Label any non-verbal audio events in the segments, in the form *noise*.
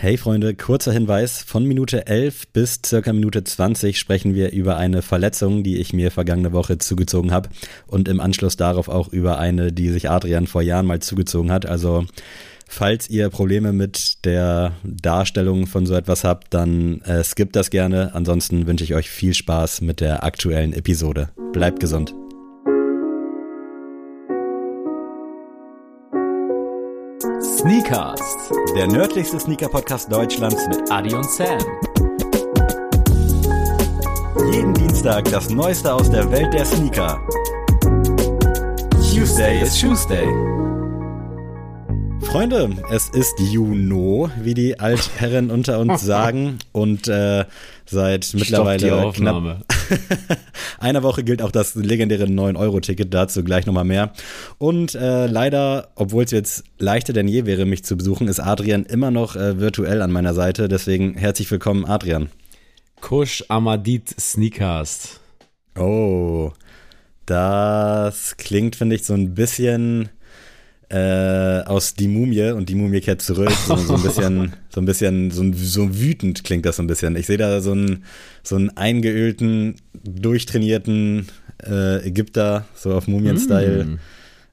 Hey Freunde, kurzer Hinweis. Von Minute 11 bis circa Minute 20 sprechen wir über eine Verletzung, die ich mir vergangene Woche zugezogen habe und im Anschluss darauf auch über eine, die sich Adrian vor Jahren mal zugezogen hat. Also falls ihr Probleme mit der Darstellung von so etwas habt, dann äh, skippt das gerne. Ansonsten wünsche ich euch viel Spaß mit der aktuellen Episode. Bleibt gesund. Sneakers, der nördlichste Sneaker-Podcast Deutschlands mit Adi und Sam. Jeden Dienstag das Neueste aus der Welt der Sneaker. Tuesday is Tuesday. Freunde, es ist Juno, wie die Altherren unter uns *laughs* sagen. Und äh, seit mittlerweile knapp *laughs* einer Woche gilt auch das legendäre 9-Euro-Ticket, dazu gleich nochmal mehr. Und äh, leider, obwohl es jetzt leichter denn je wäre, mich zu besuchen, ist Adrian immer noch äh, virtuell an meiner Seite. Deswegen herzlich willkommen, Adrian. Kush Amadit Sneakers. Oh, das klingt, finde ich, so ein bisschen äh, aus Die Mumie und die Mumie kehrt zurück. So, so ein bisschen, *laughs* so ein bisschen, so, so wütend klingt das so ein bisschen. Ich sehe da so einen, so einen eingeölten, durchtrainierten äh, Ägypter, so auf Mumien-Style. Mm.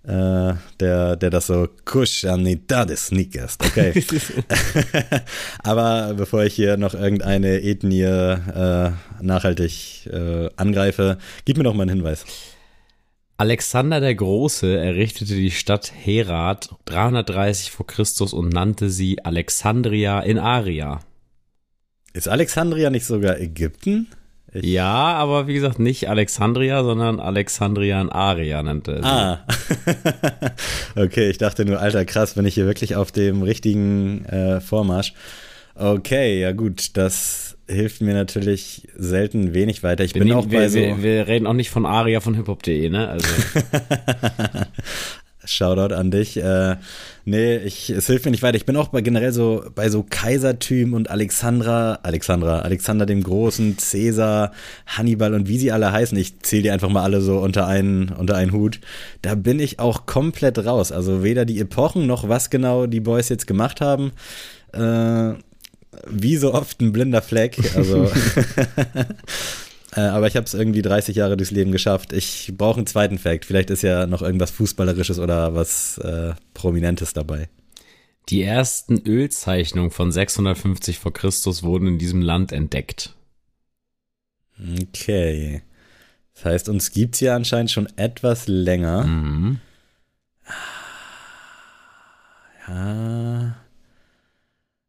Äh, der, der das so Kushanidades Sneakers. Okay. *laughs* *laughs* Aber bevor ich hier noch irgendeine Ethnie äh, nachhaltig äh, angreife, gib mir doch mal einen Hinweis. Alexander der Große errichtete die Stadt Herat 330 vor Christus und nannte sie Alexandria in Aria. Ist Alexandria nicht sogar Ägypten? Ich ja, aber wie gesagt, nicht Alexandria, sondern Alexandria in Aria nannte er sie. Ah. *laughs* okay, ich dachte nur, alter krass, bin ich hier wirklich auf dem richtigen äh, Vormarsch. Okay, ja gut, das hilft mir natürlich selten wenig weiter. Ich wir bin nehmen, auch bei wir, so. Wir, wir, reden auch nicht von Aria von hiphop.de, ne? Also. *laughs* Shoutout an dich. Äh, nee, ich, es hilft mir nicht weiter. Ich bin auch bei generell so bei so Kaisertüm und Alexandra, Alexandra, Alexander dem Großen, Cäsar, Hannibal und wie sie alle heißen. Ich zähle die einfach mal alle so unter einen, unter einen Hut. Da bin ich auch komplett raus. Also weder die Epochen noch was genau die Boys jetzt gemacht haben. Äh, wie so oft ein blinder Fleck. Also. *laughs* *laughs* äh, aber ich habe es irgendwie 30 Jahre durchs Leben geschafft. Ich brauche einen zweiten Fact. Vielleicht ist ja noch irgendwas Fußballerisches oder was äh, Prominentes dabei. Die ersten Ölzeichnungen von 650 vor Christus wurden in diesem Land entdeckt. Okay. Das heißt, uns gibt es ja anscheinend schon etwas länger. Mhm. Ja.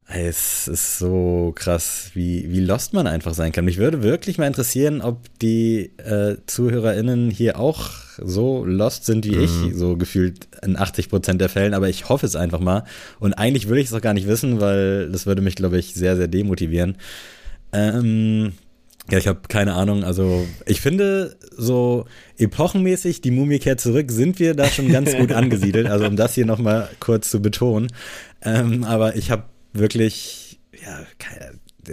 Es ist so krass, wie, wie lost man einfach sein kann. Mich würde wirklich mal interessieren, ob die äh, ZuhörerInnen hier auch so lost sind wie mhm. ich, so gefühlt in 80 Prozent der Fällen, aber ich hoffe es einfach mal. Und eigentlich würde ich es auch gar nicht wissen, weil das würde mich, glaube ich, sehr, sehr demotivieren. Ähm, ja, ich habe keine Ahnung. Also ich finde, so epochenmäßig, die Mumie kehrt zurück, sind wir da schon ganz *laughs* gut angesiedelt. Also um das hier nochmal kurz zu betonen. Ähm, aber ich habe wirklich, ja,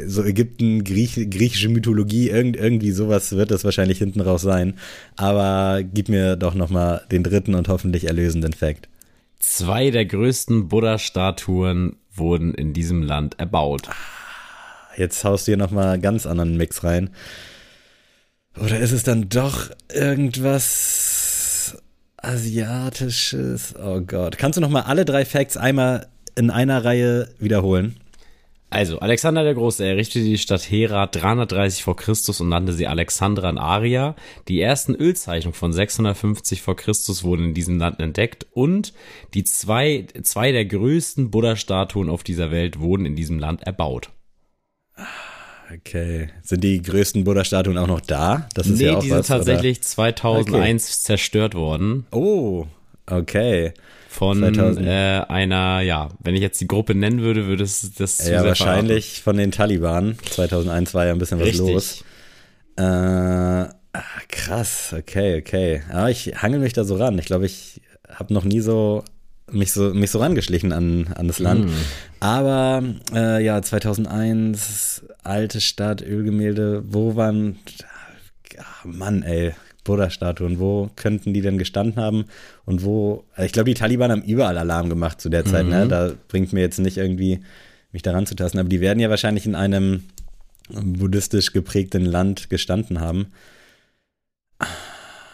so Ägypten, Griech, griechische Mythologie, irgend, irgendwie sowas wird das wahrscheinlich hinten raus sein. Aber gib mir doch nochmal den dritten und hoffentlich erlösenden Fakt. Zwei der größten Buddha-Statuen wurden in diesem Land erbaut. Jetzt haust du hier nochmal ganz anderen Mix rein. Oder ist es dann doch irgendwas Asiatisches? Oh Gott. Kannst du nochmal alle drei Facts einmal in einer Reihe wiederholen? Also, Alexander der Große errichtete die Stadt Herat 330 vor Christus und nannte sie Alexandra in Aria. Die ersten Ölzeichnungen von 650 vor Christus wurden in diesem Land entdeckt und die zwei, zwei der größten Buddha-Statuen auf dieser Welt wurden in diesem Land erbaut. Okay. Sind die größten Buddha-Statuen auch noch da? Das ist nee, ja auch die was, sind tatsächlich oder? 2001 okay. zerstört worden. Oh, okay von äh, einer, ja, wenn ich jetzt die Gruppe nennen würde, würde es das zu Ja, wahrscheinlich verraten. von den Taliban. 2001 war ja ein bisschen was Richtig. los. Äh, ah, krass, okay, okay. Aber ich hangel mich da so ran. Ich glaube, ich habe noch nie so mich so mich so rangeschlichen an, an das Land. Mm. Aber äh, ja, 2001 alte Stadt, Ölgemälde, wo waren Ach, Mann, ey, Buddha-Statuen, wo könnten die denn gestanden haben und wo, ich glaube, die Taliban haben überall Alarm gemacht zu der Zeit, ne? mhm. ne? Da bringt mir jetzt nicht irgendwie mich daran zu tasten. Aber die werden ja wahrscheinlich in einem buddhistisch geprägten Land gestanden haben.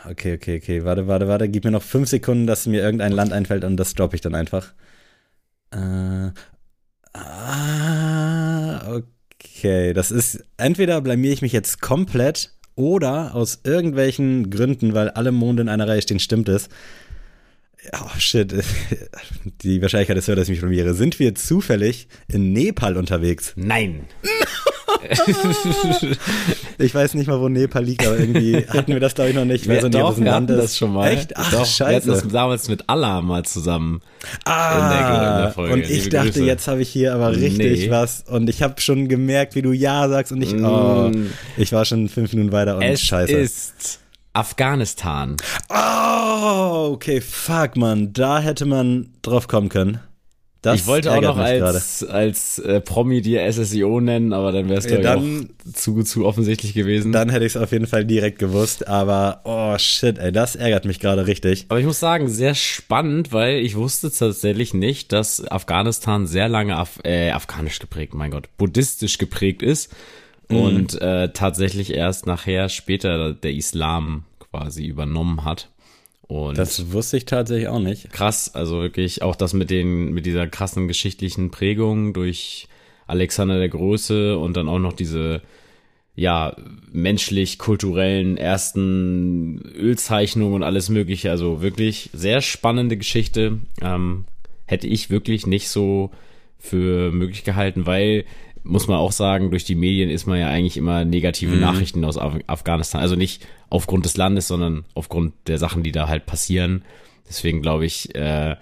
Okay, okay, okay. Warte, warte, warte. Gib mir noch fünf Sekunden, dass mir irgendein Land einfällt und das droppe ich dann einfach. Äh, ah, okay. Das ist, entweder blamier ich mich jetzt komplett oder aus irgendwelchen Gründen, weil alle Monde in einer Reihe stehen, stimmt es. Oh shit, *laughs* die Wahrscheinlichkeit ist höher, dass ich mich blamiere. Sind wir zufällig in Nepal unterwegs? Nein. *laughs* *laughs* ich weiß nicht mal, wo Nepal liegt, aber irgendwie hatten wir das, glaube ich, noch nicht. Ich weiß nicht, doch, wir hatten das schon mal. Echt? Ach, doch, scheiße. Wir hatten das damals mit Allah mal zusammen ah, in, der, in der Folge. Und ich Liebe dachte, Grüße. jetzt habe ich hier aber richtig Nee. was. Und ich habe schon gemerkt, wie du Ja sagst und ich, oh, Mm. ich war schon fünf Minuten weiter und es scheiße. ist Afghanistan. Oh, okay, fuck, man. Da hätte man drauf kommen können. Das ich wollte auch noch als, als äh, Promi dir SSIO nennen, aber dann wäre es Ja, auch zu, zu offensichtlich gewesen. Dann hätte ich es auf jeden Fall direkt gewusst, aber oh shit, ey, das ärgert mich gerade richtig. Aber ich muss sagen, sehr spannend, weil ich wusste tatsächlich nicht, dass Afghanistan sehr lange Af äh, afghanisch geprägt, mein Gott, buddhistisch geprägt ist und äh, tatsächlich erst nachher später der Islam quasi übernommen hat. Und Das wusste ich tatsächlich auch nicht. krass, also wirklich auch das mit den mit dieser krassen geschichtlichen Prägung durch Alexander der Große und dann auch noch diese ja menschlich kulturellen ersten Ölzeichnungen und alles mögliche, also wirklich sehr spannende Geschichte. Ähm, hätte ich wirklich nicht so für möglich gehalten, weil muss man auch sagen, durch die Medien ist man ja eigentlich immer negative Nachrichten aus Af Afghanistan. Also nicht aufgrund des Landes, sondern aufgrund der Sachen, die da halt passieren. Deswegen glaube ich, äh,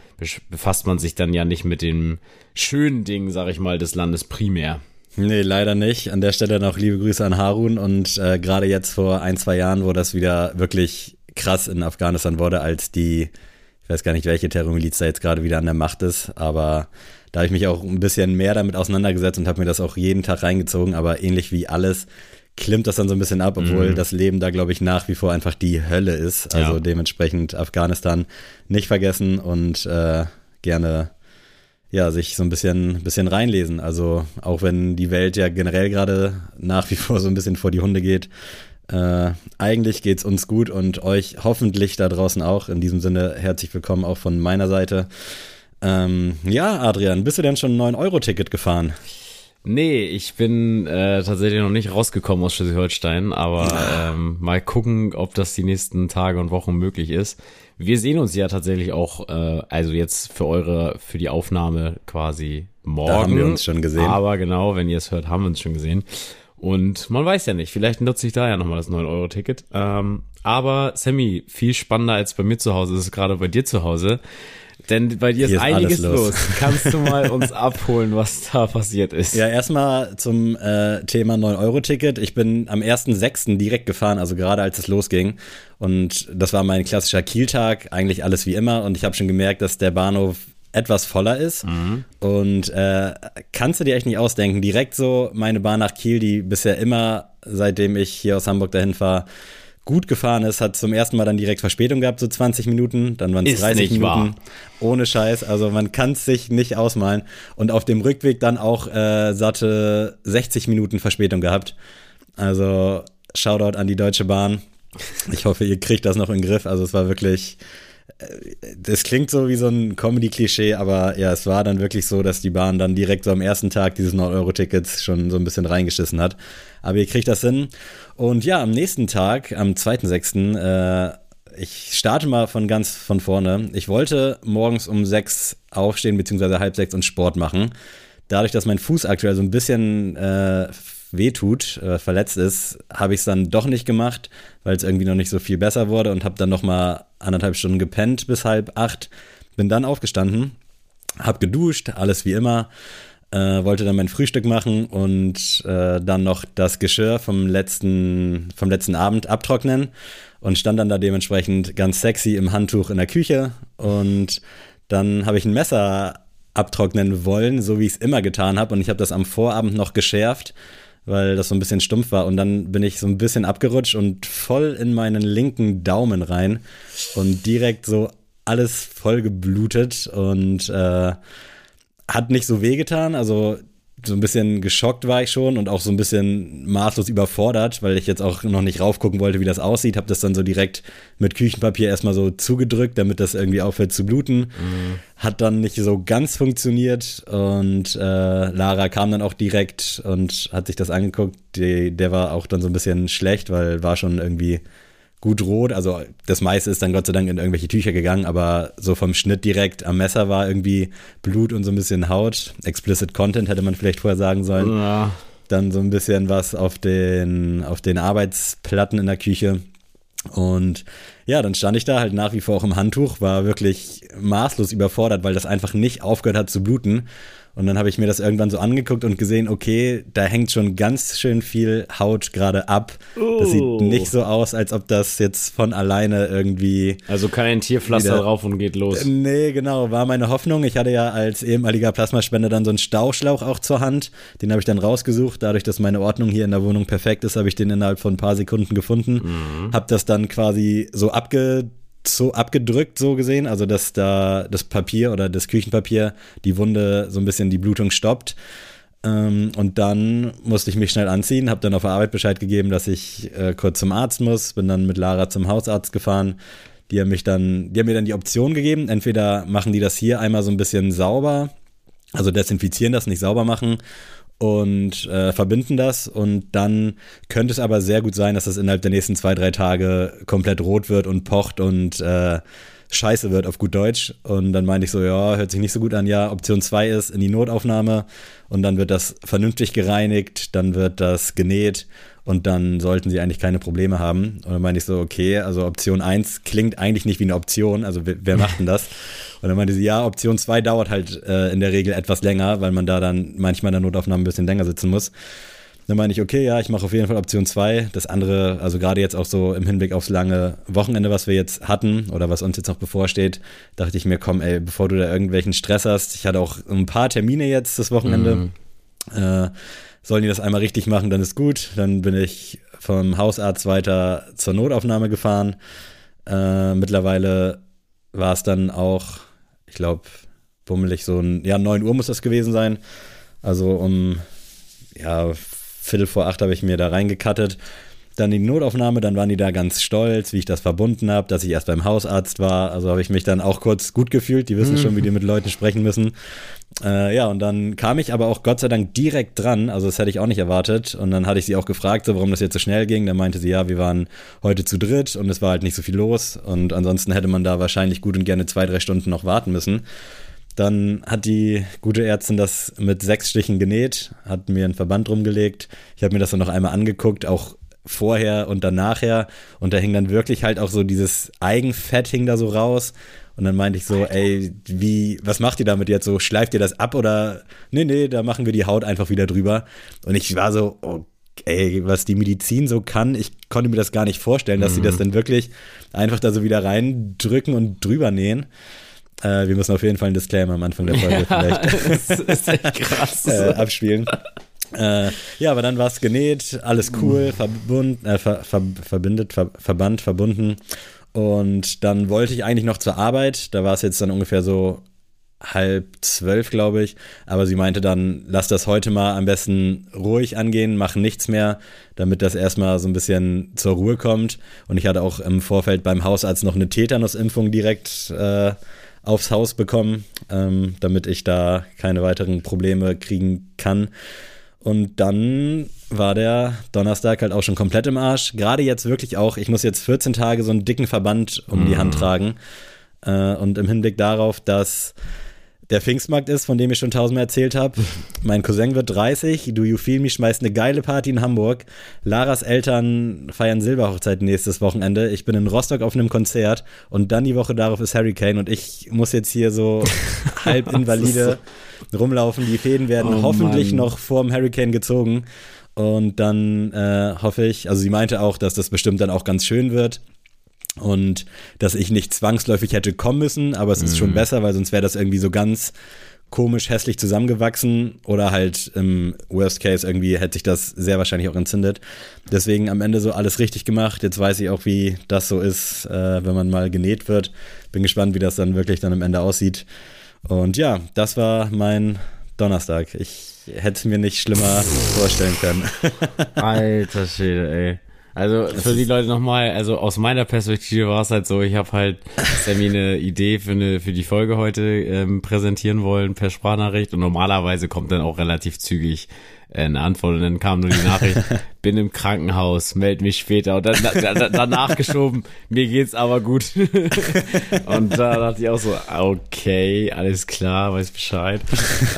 befasst man sich dann ja nicht mit dem schönen Ding, sag ich mal, des Landes primär. Nee, leider nicht. An der Stelle noch liebe Grüße an Harun und äh, gerade jetzt vor ein, zwei Jahren, wo das wieder wirklich krass in Afghanistan wurde, als die, ich weiß gar nicht, welche Terrormiliz da jetzt gerade wieder an der Macht ist, aber da habe ich mich auch ein bisschen mehr damit auseinandergesetzt und habe mir das auch jeden Tag reingezogen, aber ähnlich wie alles klimmt das dann so ein bisschen ab, obwohl das Leben da, glaube ich, nach wie vor einfach die Hölle ist. Also Ja. dementsprechend Afghanistan nicht vergessen und äh, gerne ja, sich so ein bisschen, bisschen reinlesen. Also auch wenn die Welt ja generell gerade nach wie vor so ein bisschen vor die Hunde geht, äh, eigentlich geht's uns gut und euch hoffentlich da draußen auch. In diesem Sinne herzlich willkommen auch von meiner Seite. Ähm, ja, Adrian, bist du denn schon ein 9-Euro-Ticket gefahren? Nee, ich bin äh, tatsächlich noch nicht rausgekommen aus Schleswig-Holstein, aber ähm, mal gucken, ob das die nächsten Tage und Wochen möglich ist. Wir sehen uns ja tatsächlich auch, äh, also jetzt für eure, für die Aufnahme quasi morgen. haben wir uns schon gesehen. Aber genau, wenn ihr es hört, haben wir uns schon gesehen. Und man weiß ja nicht, vielleicht nutze ich da ja nochmal das 9-Euro-Ticket. Ähm, aber Sammy, viel spannender als bei mir zu Hause ist es gerade bei dir zu Hause. Denn bei dir ist, ist einiges los. los. Kannst du mal uns *laughs* abholen, was da passiert ist? Ja, erstmal zum äh, Thema 9-Euro-Ticket. Ich bin am 1.6. direkt gefahren, also gerade als es losging. Und das war mein klassischer Kieltag, eigentlich alles wie immer. Und ich habe schon gemerkt, dass der Bahnhof etwas voller ist. Und äh, kannst du dir echt nicht ausdenken, direkt so meine Bahn nach Kiel, die bisher immer, seitdem ich hier aus Hamburg dahin fahre, gut gefahren ist, hat zum ersten Mal dann direkt Verspätung gehabt, so 20 Minuten, dann waren es Ist 30 nicht Minuten. wahr. Ohne Scheiß, also man kann es sich nicht ausmalen. Und auf dem Rückweg dann auch äh, satte 60 Minuten Verspätung gehabt. Also Shoutout an die Deutsche Bahn. Ich hoffe, ihr kriegt das noch in den Griff. Also es war wirklich, das klingt so wie so ein Comedy-Klischee, aber ja, es war dann wirklich so, dass die Bahn dann direkt so am ersten Tag dieses 9-Euro-Tickets schon so ein bisschen reingeschissen hat. Aber ihr kriegt das hin. Und ja, am nächsten Tag, am 2.6., äh, ich starte mal von ganz von vorne. Ich wollte morgens um sechs aufstehen, beziehungsweise halb sechs und Sport machen. Dadurch, dass mein Fuß aktuell so ein bisschen äh, wehtut, äh, verletzt ist, habe ich es dann doch nicht gemacht, weil es irgendwie noch nicht so viel besser wurde und habe dann noch mal anderthalb Stunden gepennt bis halb acht. Bin dann aufgestanden, hab geduscht, alles wie immer, äh, wollte dann mein Frühstück machen und äh, dann noch das Geschirr vom letzten, vom letzten Abend abtrocknen und stand dann da dementsprechend ganz sexy im Handtuch in der Küche und dann habe ich ein Messer abtrocknen wollen, so wie ich es immer getan habe und ich habe das am Vorabend noch geschärft, weil das so ein bisschen stumpf war und dann bin ich so ein bisschen abgerutscht und voll in meinen linken Daumen rein und direkt so alles voll geblutet und äh, hat nicht so wehgetan. Also so ein bisschen geschockt war ich schon und auch so ein bisschen maßlos überfordert, weil ich jetzt auch noch nicht raufgucken wollte, wie das aussieht. Habe das dann so direkt mit Küchenpapier erstmal so zugedrückt, damit das irgendwie aufhört zu bluten. Mhm. Hat dann nicht so ganz funktioniert und äh, Lara kam dann auch direkt und hat sich das angeguckt. Die, der war auch dann so ein bisschen schlecht, weil war schon irgendwie gut rot. Also das meiste ist dann Gott sei Dank in irgendwelche Tücher gegangen, aber so vom Schnitt direkt am Messer war irgendwie Blut und so ein bisschen Haut. Explicit Content hätte man vielleicht vorher sagen sollen. Ja. Dann so ein bisschen was auf den, auf den Arbeitsplatten in der Küche. Und ja, dann stand ich da halt nach wie vor auch im Handtuch, war wirklich maßlos überfordert, weil das einfach nicht aufgehört hat zu bluten. Und dann habe ich mir das irgendwann so angeguckt und gesehen, okay, da hängt schon ganz schön viel Haut gerade ab. Oh. Das sieht oh. nicht so aus, als ob das jetzt von alleine irgendwie. Also kein Tierpflaster wieder, drauf und geht los. Nee, genau, war meine Hoffnung. Ich hatte ja als ehemaliger Plasmaspender dann so einen Stauschlauch auch zur Hand. Den habe ich dann rausgesucht. Dadurch, dass meine Ordnung hier in der Wohnung perfekt ist, habe ich den innerhalb von ein paar Sekunden gefunden. Mhm. Habe das dann quasi so abge so abgedrückt, so gesehen, also dass da das Papier oder das Küchenpapier die Wunde so ein bisschen die Blutung stoppt. Ähm, und dann musste ich mich schnell anziehen, habe dann auf der Arbeit Bescheid gegeben, dass ich äh, kurz zum Arzt muss, bin dann mit Lara zum Hausarzt gefahren. Die haben mich dann, die haben mir dann die Option gegeben, entweder machen die das hier einmal so ein bisschen sauber, also desinfizieren das, nicht sauber machen und äh, verbinden das und dann könnte es aber sehr gut sein, dass das innerhalb der nächsten zwei, drei Tage komplett rot wird und pocht und äh, scheiße wird auf gut Deutsch. Und dann meinte ich so, ja, hört sich nicht so gut an. Ja, Option 2 ist in die Notaufnahme und dann wird das vernünftig gereinigt, dann wird das genäht und dann sollten sie eigentlich keine Probleme haben. Und dann meinte ich so, okay, also Option 1 klingt eigentlich nicht wie eine Option, also wer, wer macht denn das? *laughs* Und dann meinte sie, ja, Option 2 dauert halt äh, in der Regel etwas länger, weil man da dann manchmal in der Notaufnahme ein bisschen länger sitzen muss. Dann meine ich, okay, ja, ich mache auf jeden Fall Option 2. Das andere, also gerade jetzt auch so im Hinblick aufs lange Wochenende, was wir jetzt hatten oder was uns jetzt noch bevorsteht, dachte ich mir, komm, ey, bevor du da irgendwelchen Stress hast, ich hatte auch ein paar Termine jetzt das Wochenende. Mhm. Äh, sollen die das einmal richtig machen, dann ist gut. Dann bin ich vom Hausarzt weiter zur Notaufnahme gefahren. Äh, mittlerweile war es dann auch, ich glaube, bummelig so ein, ja, 9 Uhr muss das gewesen sein. Also um, ja, Viertel vor acht habe ich mir da reingekattet dann die Notaufnahme, dann waren die da ganz stolz, wie ich das verbunden habe, dass ich erst beim Hausarzt war. Also habe ich mich dann auch kurz gut gefühlt. Die wissen mhm. schon, wie die mit Leuten sprechen müssen. Äh, ja, und dann kam ich aber auch Gott sei Dank direkt dran. Also das hätte ich auch nicht erwartet. Und dann hatte ich sie auch gefragt, so, warum das jetzt so schnell ging. Dann meinte sie, ja, wir waren heute zu dritt und es war halt nicht so viel los. Und ansonsten hätte man da wahrscheinlich gut und gerne zwei, drei Stunden noch warten müssen. Dann hat die gute Ärztin das mit sechs Stichen genäht, hat mir einen Verband rumgelegt. Ich habe mir das dann noch einmal angeguckt, auch vorher und dann nachher. Und da hing dann wirklich halt auch so dieses Eigenfett hing da so raus. Und dann meinte ich so, ey, wie, was macht ihr damit jetzt so? Schleift ihr das ab oder? Nee, nee, da machen wir die Haut einfach wieder drüber. Und ich war so, oh, ey, was die Medizin so kann, ich konnte mir das gar nicht vorstellen, dass mhm. sie das dann wirklich einfach da so wieder reindrücken und drüber nähen. Äh, wir müssen auf jeden Fall einen Disclaimer am Anfang der Folge ja, vielleicht *laughs* das ist echt krass. *laughs* äh, abspielen. Äh, ja, aber dann war es genäht, alles cool, verbund, äh, ver, ver, verbindet, ver, verbannt, verbunden. Und dann wollte ich eigentlich noch zur Arbeit. Da war es jetzt dann ungefähr so halb zwölf, glaube ich. Aber sie meinte dann, lass das heute mal am besten ruhig angehen, mach nichts mehr, damit das erstmal so ein bisschen zur Ruhe kommt. Und ich hatte auch im Vorfeld beim Hausarzt noch eine Tetanusimpfung direkt äh, aufs Haus bekommen, ähm, damit ich da keine weiteren Probleme kriegen kann. Und dann war der Donnerstag halt auch schon komplett im Arsch. Gerade jetzt wirklich auch, ich muss jetzt 14 Tage so einen dicken Verband um mhm. die Hand mhm. tragen. Äh, und im Hinblick darauf, dass der Pfingstmarkt ist, von dem ich schon tausendmal erzählt habe. *laughs* Mein Cousin wird 30, Do You Feel Me schmeißt eine geile Party in Hamburg. Laras Eltern feiern Silberhochzeit nächstes Wochenende. Ich bin in Rostock auf einem Konzert und dann die Woche darauf ist Hurricane und ich muss jetzt hier so *laughs* halb invalide rumlaufen. Die Fäden werden oh, hoffentlich Mann. noch vor dem Hurricane gezogen. Und dann äh, hoffe ich, also sie meinte auch, dass das bestimmt dann auch ganz schön wird und dass ich nicht zwangsläufig hätte kommen müssen, aber es ist mhm. schon besser, weil sonst wäre das irgendwie so ganz komisch hässlich zusammengewachsen oder halt im Worst Case irgendwie hätte sich das sehr wahrscheinlich auch entzündet. Deswegen am Ende so alles richtig gemacht. Jetzt weiß ich auch, wie das so ist, äh, wenn man mal genäht wird. Bin gespannt, wie das dann wirklich dann am Ende aussieht. Und ja, das war mein Donnerstag. Ich hätte es mir nicht schlimmer vorstellen können. *laughs* Alter Schäde, ey. Also für die Leute nochmal, also aus meiner Perspektive war es halt so, ich habe halt *laughs* Sammy eine Idee für eine für die Folge heute ähm, präsentieren wollen per Sprachnachricht und normalerweise kommt dann auch relativ zügig äh, eine Antwort und dann kam nur die Nachricht, *laughs* bin im Krankenhaus, meld mich später und dann da, da, danach geschoben, mir geht's aber gut. *laughs* und da dachte ich auch so, okay, alles klar, weiß Bescheid.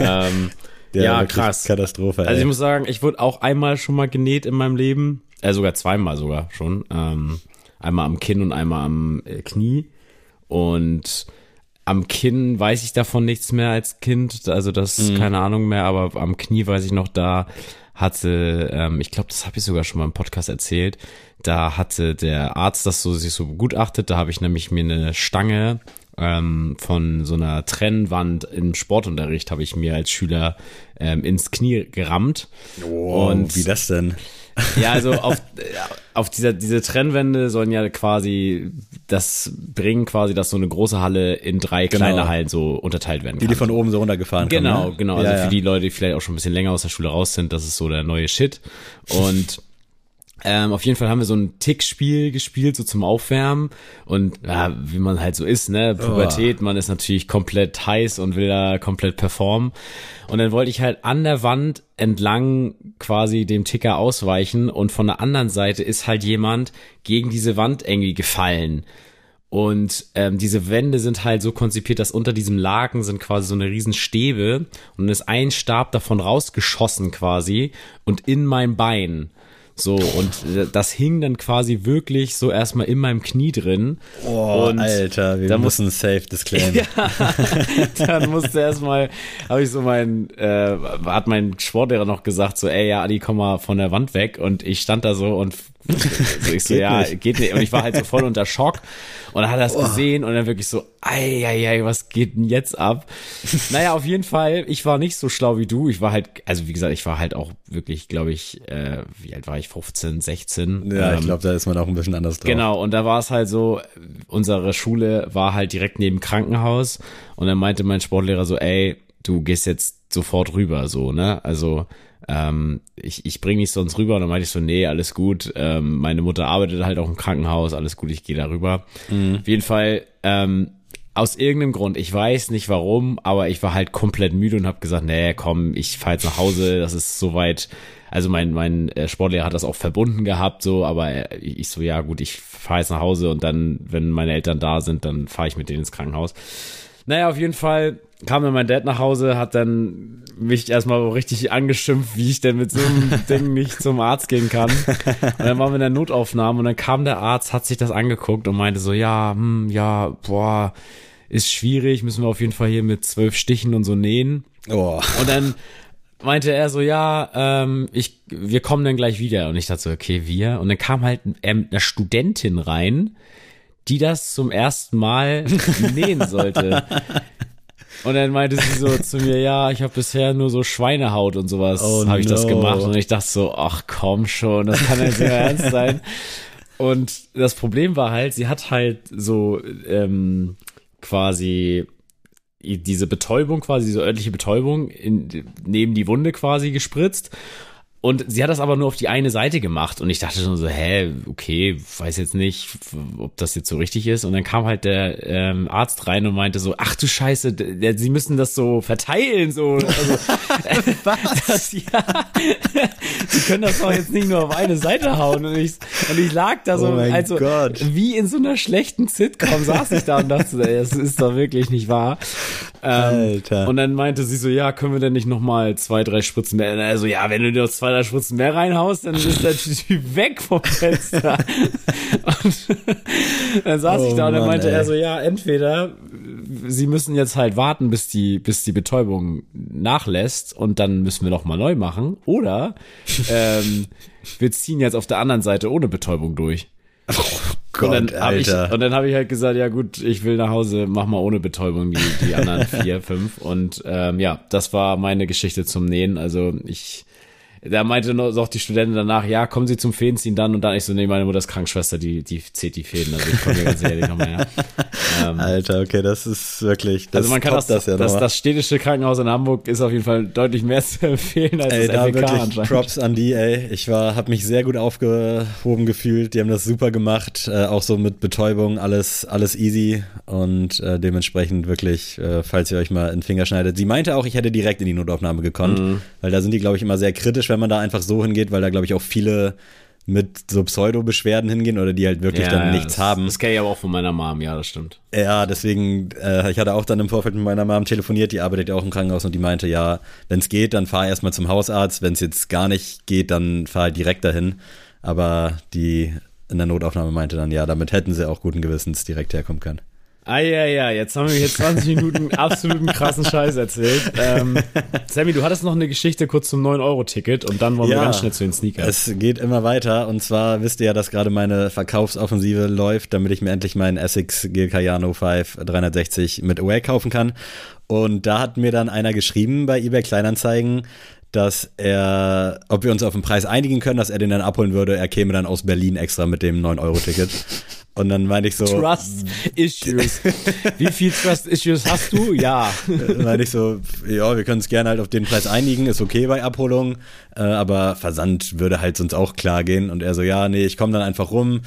Ähm, ja, ja krass. Katastrophe. Ey. Also ich muss sagen, ich wurde auch einmal schon mal genäht in meinem Leben äh, sogar zweimal sogar schon. Ähm, einmal am Kinn und einmal am äh, Knie. Und am Kinn weiß ich davon nichts mehr als Kind, also das mhm. keine Ahnung mehr, aber am Knie weiß ich noch, da hatte, ähm, ich glaube, das habe ich sogar schon mal im Podcast erzählt, da hatte der Arzt das so sich so begutachtet, da habe ich nämlich mir eine Stange ähm, von so einer Trennwand im Sportunterricht habe ich mir als Schüler ähm, ins Knie gerammt. Oh, und wie das denn? Ja, also *laughs* auf, auf dieser, diese Trennwände sollen ja quasi das bringen, quasi, dass so eine große Halle in drei genau. kleine Hallen so unterteilt werden kann. Die, die von oben so runtergefahren Genau, kommen, ne? genau. Also ja, für die Leute, die vielleicht auch schon ein bisschen länger aus der Schule raus sind, das ist so der neue Shit. Und *laughs* ähm, auf jeden Fall haben wir so ein Tickspiel gespielt, so zum Aufwärmen. Und ja, wie man halt so ist, ne? Pubertät, oh. man ist natürlich komplett heiß und will da komplett performen. Und dann wollte ich halt an der Wand entlang quasi dem Ticker ausweichen und von der anderen Seite ist halt jemand gegen diese Wand irgendwie gefallen. Und ähm, diese Wände sind halt so konzipiert, dass unter diesem Laken sind quasi so eine riesen Stäbe und dann ist ein Stab davon rausgeschossen quasi und in mein Bein. So, und das hing dann quasi wirklich so erstmal in meinem Knie drin. Oh, und Alter, wir müssen muss, safe disclaimen. *laughs* ja, dann musste erstmal, habe ich so mein, äh, hat mein Sportlehrer noch gesagt, so, ey, ja, Adi, komm mal von der Wand weg. Und ich stand da so und so, ich so, ja, nicht. geht nicht. Und ich war halt so voll unter Schock. Und dann hat er das oh. gesehen und dann wirklich so, ei, ei, ei, was geht denn jetzt ab? *laughs* naja, auf jeden Fall, ich war nicht so schlau wie du. Ich war halt, also wie gesagt, ich war halt auch wirklich, glaube ich, äh, wie alt war ich? 15, 16. Ja, ähm, ich glaube, da ist man auch ein bisschen anders drauf. Genau, und da war es halt so, unsere Schule war halt direkt neben Krankenhaus. Und dann meinte mein Sportlehrer so, ey, du gehst jetzt sofort rüber, so, ne? Also, ähm, ich, ich bringe dich sonst rüber. Und dann meinte ich so, nee, alles gut. Ähm, meine Mutter arbeitet halt auch im Krankenhaus, alles gut, ich gehe da rüber. Mhm. Auf jeden Fall, ähm, aus irgendeinem Grund, ich weiß nicht warum, aber ich war halt komplett müde und habe gesagt, nee, komm, ich fahr jetzt nach Hause, das ist soweit. Also mein mein äh, Sportlehrer hat das auch verbunden gehabt, so, aber ich so, ja gut, ich fahre jetzt nach Hause und dann, wenn meine Eltern da sind, dann fahre ich mit denen ins Krankenhaus. Naja, auf jeden Fall kam dann mein Dad nach Hause, hat dann mich erstmal richtig angeschimpft, wie ich denn mit so einem *laughs* Ding nicht zum Arzt gehen kann. Und dann waren wir in der Notaufnahme und dann kam der Arzt, hat sich das angeguckt und meinte so, ja, hm, ja, boah, ist schwierig, müssen wir auf jeden Fall hier mit zwölf Stichen und so nähen. Oh. Und dann meinte er so, ja, ähm, ich, wir kommen dann gleich wieder. Und ich dachte so, okay, wir. Und dann kam halt ähm, eine Studentin rein, die das zum ersten Mal *laughs* nähen sollte. Und dann meinte sie so zu mir, ja, ich habe bisher nur so Schweinehaut und sowas, oh habe ich no. das gemacht. Und ich dachte so, ach komm schon, das kann ja sehr ernst sein. Und das Problem war halt, sie hat halt so ähm, quasi diese Betäubung quasi, diese örtliche Betäubung in, neben die Wunde quasi gespritzt und sie hat das aber nur auf die eine Seite gemacht und ich dachte schon so, hä, okay, weiß jetzt nicht, ob das jetzt so richtig ist. Und dann kam halt der ähm, Arzt rein und meinte so, ach du Scheiße, sie müssen das so verteilen, so. Also, *laughs* Was? Das, *laughs* ja, *laughs* sie können das doch jetzt nicht nur auf eine Seite hauen. Und ich, und ich lag da so, oh also Gott. wie in so einer schlechten Sitcom saß ich da und dachte, ey, das ist doch wirklich nicht wahr. Ähm, Alter. Und dann meinte sie so, ja, können wir denn nicht nochmal zwei, drei Spritzen mehr? Also ja, wenn du dir zwei, drei Spritzen mehr reinhaust, dann ist der Typ weg vom Fenster. und dann saß oh, ich da und dann meinte ey. er so, ja, entweder sie müssen jetzt halt warten, bis die, bis die Betäubung nachlässt und dann müssen wir nochmal neu machen. Oder ähm, wir ziehen jetzt auf der anderen Seite ohne Betäubung durch. Oh Gott, und dann Alter. Ich, und dann habe ich halt gesagt, ja gut, ich will nach Hause, mach mal ohne Betäubung die, die anderen *laughs* vier, fünf. Und ähm, ja, das war meine Geschichte zum Nähen. Also ich da meinte noch die Studentin danach, ja, kommen Sie zum Fädenziehen dann und dann ich so, nee, meine Mutter ist Krankenschwester, die, die zählt die Fäden, also ich komme mir ganz ehrlich nochmal, ja. *laughs* Ähm, Alter, okay, das ist wirklich, das Also man kann das, das, ja das, das städtische Krankenhaus in Hamburg ist auf jeden Fall deutlich mehr zu empfehlen als ey, das da FEK wirklich anscheinend. Props an die, ey. Ich war, hab mich sehr gut aufgehoben gefühlt, die haben das super gemacht, äh, auch so mit Betäubung, alles, alles easy und äh, dementsprechend wirklich, äh, falls ihr euch mal in den Finger schneidet. Sie meinte auch, ich hätte direkt in die Notaufnahme gekonnt, mhm. weil da sind die, glaube ich, immer sehr kritisch, wenn man da einfach so hingeht, weil da, glaube ich, auch viele mit so Pseudo-Beschwerden hingehen oder die halt wirklich ja, dann ja, nichts das, haben. Das kenne ich aber auch von meiner Mom, ja, das stimmt. Ja, deswegen, äh, ich hatte auch dann im Vorfeld mit meiner Mom telefoniert, die arbeitet ja auch im Krankenhaus und die meinte, ja, wenn es geht, dann fahr erstmal zum Hausarzt, wenn es jetzt gar nicht geht, dann fahr halt direkt dahin. Aber die in der Notaufnahme meinte dann, ja, damit hätten sie auch guten Gewissens direkt herkommen können. Ah ja, ja, jetzt haben wir hier 20 Minuten *laughs* absoluten krassen Scheiß erzählt. Ähm, Sammy, du hattest noch eine Geschichte kurz zum 9-Euro-Ticket und dann wollen ja, wir ganz schnell zu den Sneakers. Es geht immer weiter und zwar wisst ihr ja, dass gerade meine Verkaufsoffensive läuft, damit ich mir endlich meinen Essex Gilcayano 5 360 mit Away kaufen kann. Und da hat mir dann einer geschrieben bei eBay Kleinanzeigen, dass er, ob wir uns auf den Preis einigen können, dass er den dann abholen würde. Er käme dann aus Berlin extra mit dem 9-Euro-Ticket. Und dann meinte ich so. Trust Issues. *laughs* Wie viel Trust Issues hast du? Ja. Dann meinte ich so, ja, wir können uns gerne halt auf den Preis einigen, ist okay bei Abholung, äh, aber Versand würde halt sonst auch klar gehen. Und er so, ja, nee, ich komme dann einfach rum,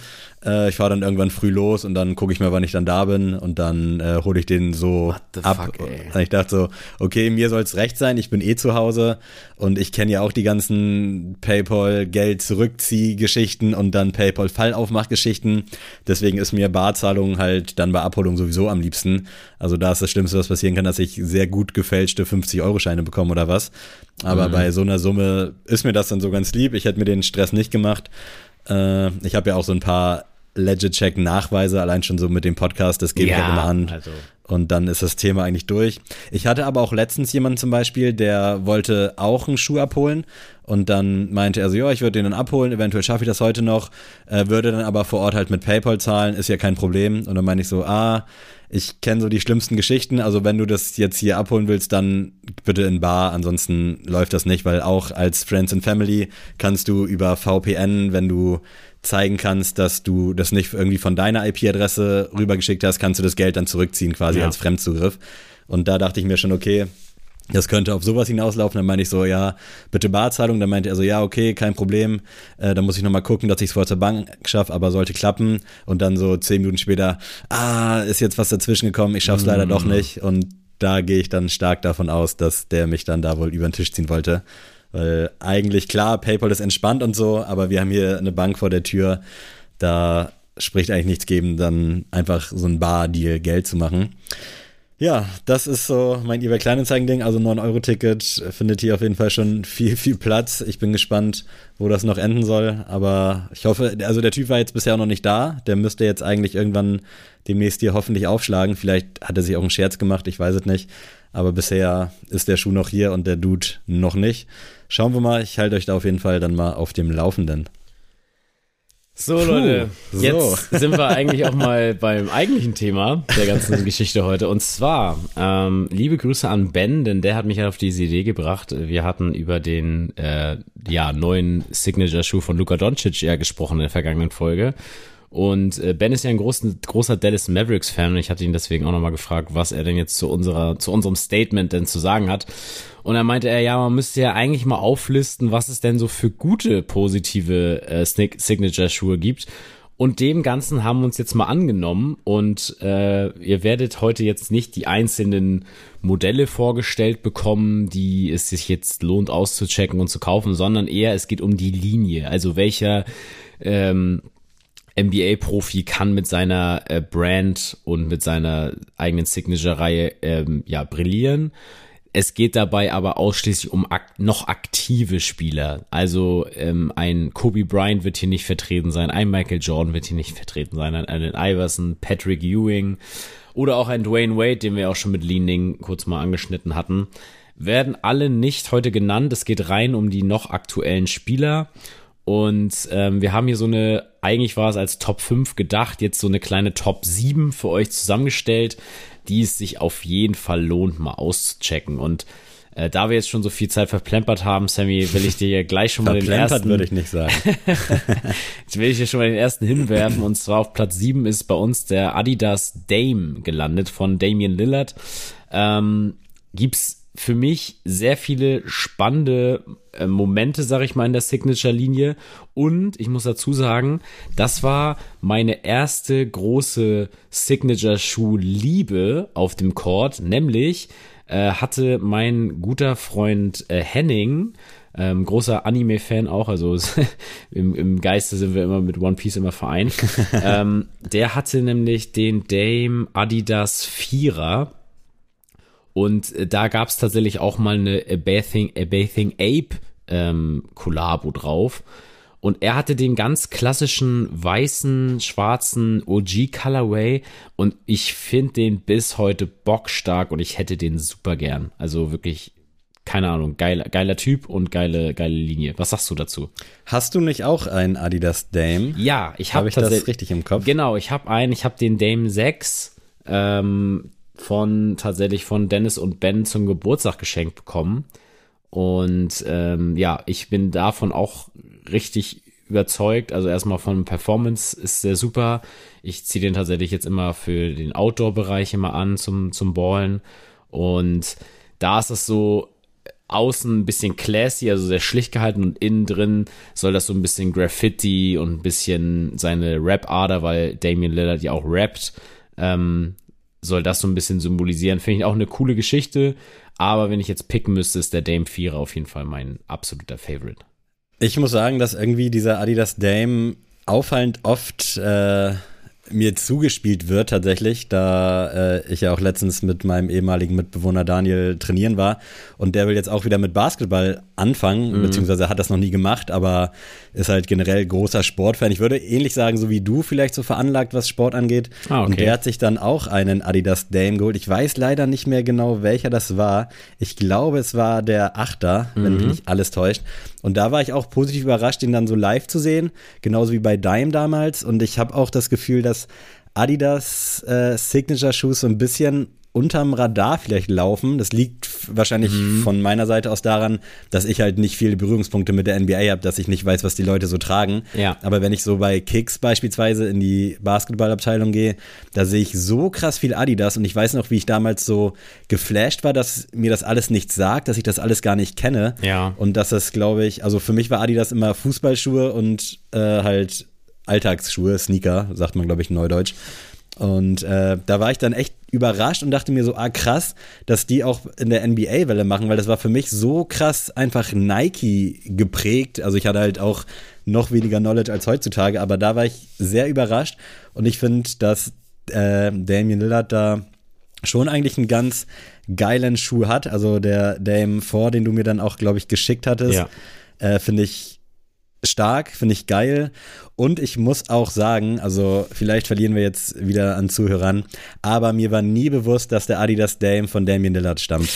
äh, ich fahre dann irgendwann früh los und dann gucke ich mal, wann ich dann da bin und dann äh, hole ich den so ab. Fuck, und ich dachte so, okay, mir soll es recht sein, ich bin eh zu Hause und ich kenne ja auch die ganzen PayPal-Geld-Zurückzieh-Geschichten und dann PayPal-Fallaufmach-Geschichten. Deswegen ist mir Barzahlung halt dann bei Abholung sowieso am liebsten. Also da ist das Schlimmste, was passieren kann, dass ich sehr gut gefälschte 50-Euro-Scheine bekomme oder was. Aber mhm. bei so einer Summe ist mir das dann so ganz lieb. Ich hätte mir den Stress nicht gemacht. Äh, ich habe ja auch so ein paar Legit-Check-Nachweise, allein schon so mit dem Podcast, das gebe ja, ich halt immer an. Also. Und dann ist das Thema eigentlich durch. Ich hatte aber auch letztens jemanden zum Beispiel, der wollte auch einen Schuh abholen und dann meinte er so, ja, ich würde den dann abholen, eventuell schaffe ich das heute noch, äh, würde dann aber vor Ort halt mit PayPal zahlen, ist ja kein Problem. Und dann meinte ich so, ah, ich kenne so die schlimmsten Geschichten, also wenn du das jetzt hier abholen willst, dann bitte in Bar, ansonsten läuft das nicht, weil auch als Friends and Family kannst du über VPN, wenn du zeigen kannst, dass du das nicht irgendwie von deiner IP-Adresse rübergeschickt hast, kannst du das Geld dann zurückziehen, quasi ja. als Fremdzugriff. Und da dachte ich mir schon, okay, das könnte auf sowas hinauslaufen. Dann meinte ich so, ja, bitte Barzahlung. Dann meinte er so, ja, okay, kein Problem. Äh, dann muss ich nochmal gucken, dass ich es vorher zur Bank schaffe, aber sollte klappen. Und dann so zehn Minuten später, ah, ist jetzt was dazwischen gekommen, ich schaff's mm. leider doch nicht. Und da gehe ich dann stark davon aus, dass der mich dann da wohl über den Tisch ziehen wollte. Weil eigentlich klar, PayPal ist entspannt und so, aber wir haben hier eine Bank vor der Tür. Da spricht eigentlich nichts geben, dann einfach so ein Bar-Deal Geld zu machen. Ja, das ist so mein eBay Kleinanzeigen-Ding. Also 9-Euro-Ticket findet hier auf jeden Fall schon viel, viel Platz. Ich bin gespannt, wo das noch enden soll. Aber ich hoffe, also der Typ war jetzt bisher noch nicht da. Der müsste jetzt eigentlich irgendwann demnächst hier hoffentlich aufschlagen. Vielleicht hat er sich auch einen Scherz gemacht, ich weiß es nicht. Aber bisher ist der Schuh noch hier und der Dude noch nicht. Schauen wir mal. Ich halte euch da auf jeden Fall dann mal auf dem Laufenden. So, Puh, Leute, jetzt so. sind wir eigentlich auch mal beim eigentlichen Thema der ganzen *laughs* Geschichte heute. Und zwar, ähm, liebe Grüße an Ben, denn der hat mich auf diese Idee gebracht. Wir hatten über den äh, ja, neuen Signature-Schuh von Luka Doncic ja gesprochen in der vergangenen Folge. Und äh, Ben ist ja ein großen, großer Dallas Mavericks-Fan und ich hatte ihn deswegen auch nochmal gefragt, was er denn jetzt zu unserer, zu unserem Statement denn zu sagen hat. Und dann meinte er, ja, man müsste ja eigentlich mal auflisten, was es denn so für gute, positive äh, Signature-Schuhe gibt. Und dem Ganzen haben wir uns jetzt mal angenommen und äh, ihr werdet heute jetzt nicht die einzelnen Modelle vorgestellt bekommen, die es sich jetzt lohnt auszuchecken und zu kaufen, sondern eher es geht um die Linie. Also welcher ähm, NBA-Profi kann mit seiner äh, Brand und mit seiner eigenen Signature-Reihe ähm, ja brillieren. Es geht dabei aber ausschließlich um ak noch aktive Spieler. Also ähm, ein Kobe Bryant wird hier nicht vertreten sein, ein Michael Jordan wird hier nicht vertreten sein, ein Allen Iverson, Patrick Ewing oder auch ein Dwayne Wade, den wir auch schon mit Leaning kurz mal angeschnitten hatten, werden alle nicht heute genannt. Es geht rein um die noch aktuellen Spieler. Und ähm, wir haben hier so eine, eigentlich war es als Top 5 gedacht, jetzt so eine kleine Top 7 für euch zusammengestellt, die es sich auf jeden Fall lohnt, mal auszuchecken. Und Äh, da wir jetzt schon so viel Zeit verplempert haben, Sammy, will ich dir gleich schon mal den ersten. würde ich nicht sagen. *laughs* jetzt will ich dir schon mal den ersten hinwerfen. Und zwar auf Platz 7 ist bei uns der Adidas Dame gelandet von Damian Lillard. Ähm, gibt's für mich sehr viele spannende äh, Momente, sag ich mal, in der Signature-Linie. Und ich muss dazu sagen, das war meine erste große Signature-Schuh-Liebe auf dem Court, nämlich äh, hatte mein guter Freund äh, Henning, ähm, großer Anime-Fan auch, also *laughs* im, im Geiste sind wir immer mit One Piece immer vereint. *laughs* ähm, der hatte nämlich den Dame Adidas Vierer. Und äh, da gab es tatsächlich auch mal eine A Bathing, A Bathing Ape ähm, Kollabo drauf. Und er hatte den ganz klassischen weißen, schwarzen OG Colorway und ich finde den bis heute bockstark und ich hätte den super gern. Also wirklich, keine Ahnung, geiler, geiler Typ und geile, geile Linie. Was sagst du dazu? Hast du nicht auch einen Adidas Dame? Ja, ich habe Habe ich das richtig im Kopf? Genau, ich habe einen, ich habe den Dame 6 ähm, von tatsächlich von Dennis und Ben zum Geburtstag geschenkt bekommen. Und ähm, ja, ich bin davon auch richtig überzeugt. Also erstmal von Performance ist sehr super. Ich ziehe den tatsächlich jetzt immer für den Outdoor-Bereich immer an zum, zum Ballen. Und da ist es so außen ein bisschen classy, also sehr schlicht gehalten und innen drin soll das so ein bisschen Graffiti und ein bisschen seine Rap-Ader, weil Damian Lillard ja auch rappt, ähm, soll das so ein bisschen symbolisieren. Finde ich auch eine coole Geschichte. Aber wenn ich jetzt picken müsste, ist der Dame 4 auf jeden Fall mein absoluter Favorite. Ich muss sagen, dass irgendwie dieser Adidas Dame auffallend oft äh, mir zugespielt wird tatsächlich, da äh, ich ja auch letztens mit meinem ehemaligen Mitbewohner Daniel trainieren war und der will jetzt auch wieder mit Basketball anfangen, mhm. beziehungsweise hat das noch nie gemacht, aber ist halt generell großer Sportfan. Ich würde ähnlich sagen, so wie du vielleicht so veranlagt, was Sport angeht. Ah, okay. Und der hat sich dann auch einen Adidas Dame geholt. Ich weiß leider nicht mehr genau, welcher das war. Ich glaube, es war der Achter, mhm. wenn mich nicht alles täuscht. Und da war ich auch positiv überrascht, ihn dann so live zu sehen, genauso wie bei Dime damals. Und ich habe auch das Gefühl, dass Adidas äh, Signature Shoes so ein bisschen unterm Radar vielleicht laufen. Das liegt wahrscheinlich mhm. von meiner Seite aus daran, dass ich halt nicht viele Berührungspunkte mit der NBA habe, dass ich nicht weiß, was die Leute so tragen. Ja. Aber wenn ich so bei Kicks beispielsweise in die Basketballabteilung gehe, da sehe ich so krass viel Adidas und ich weiß noch, wie ich damals so geflasht war, dass mir das alles nichts sagt, dass ich das alles gar nicht kenne. Ja. Und dass das, glaube ich, also für mich war Adidas immer Fußballschuhe und äh, halt Alltagsschuhe, Sneaker, sagt man, glaube ich, in Neudeutsch. Und äh, da war ich dann echt überrascht und dachte mir so, ah krass, dass die auch in der NBA-Welle machen, weil das war für mich so krass einfach Nike geprägt. Also ich hatte halt auch noch weniger Knowledge als heutzutage, aber da war ich sehr überrascht und ich finde, dass äh, Damian Lillard da schon eigentlich einen ganz geilen Schuh hat. Also der Dame 4, den du mir dann auch, glaube ich, geschickt hattest, ja. äh, finde ich stark, finde ich geil. Und ich muss auch sagen, also vielleicht verlieren wir jetzt wieder an Zuhörern, aber mir war nie bewusst, dass der Adidas Dame von Damien Lillard stammt.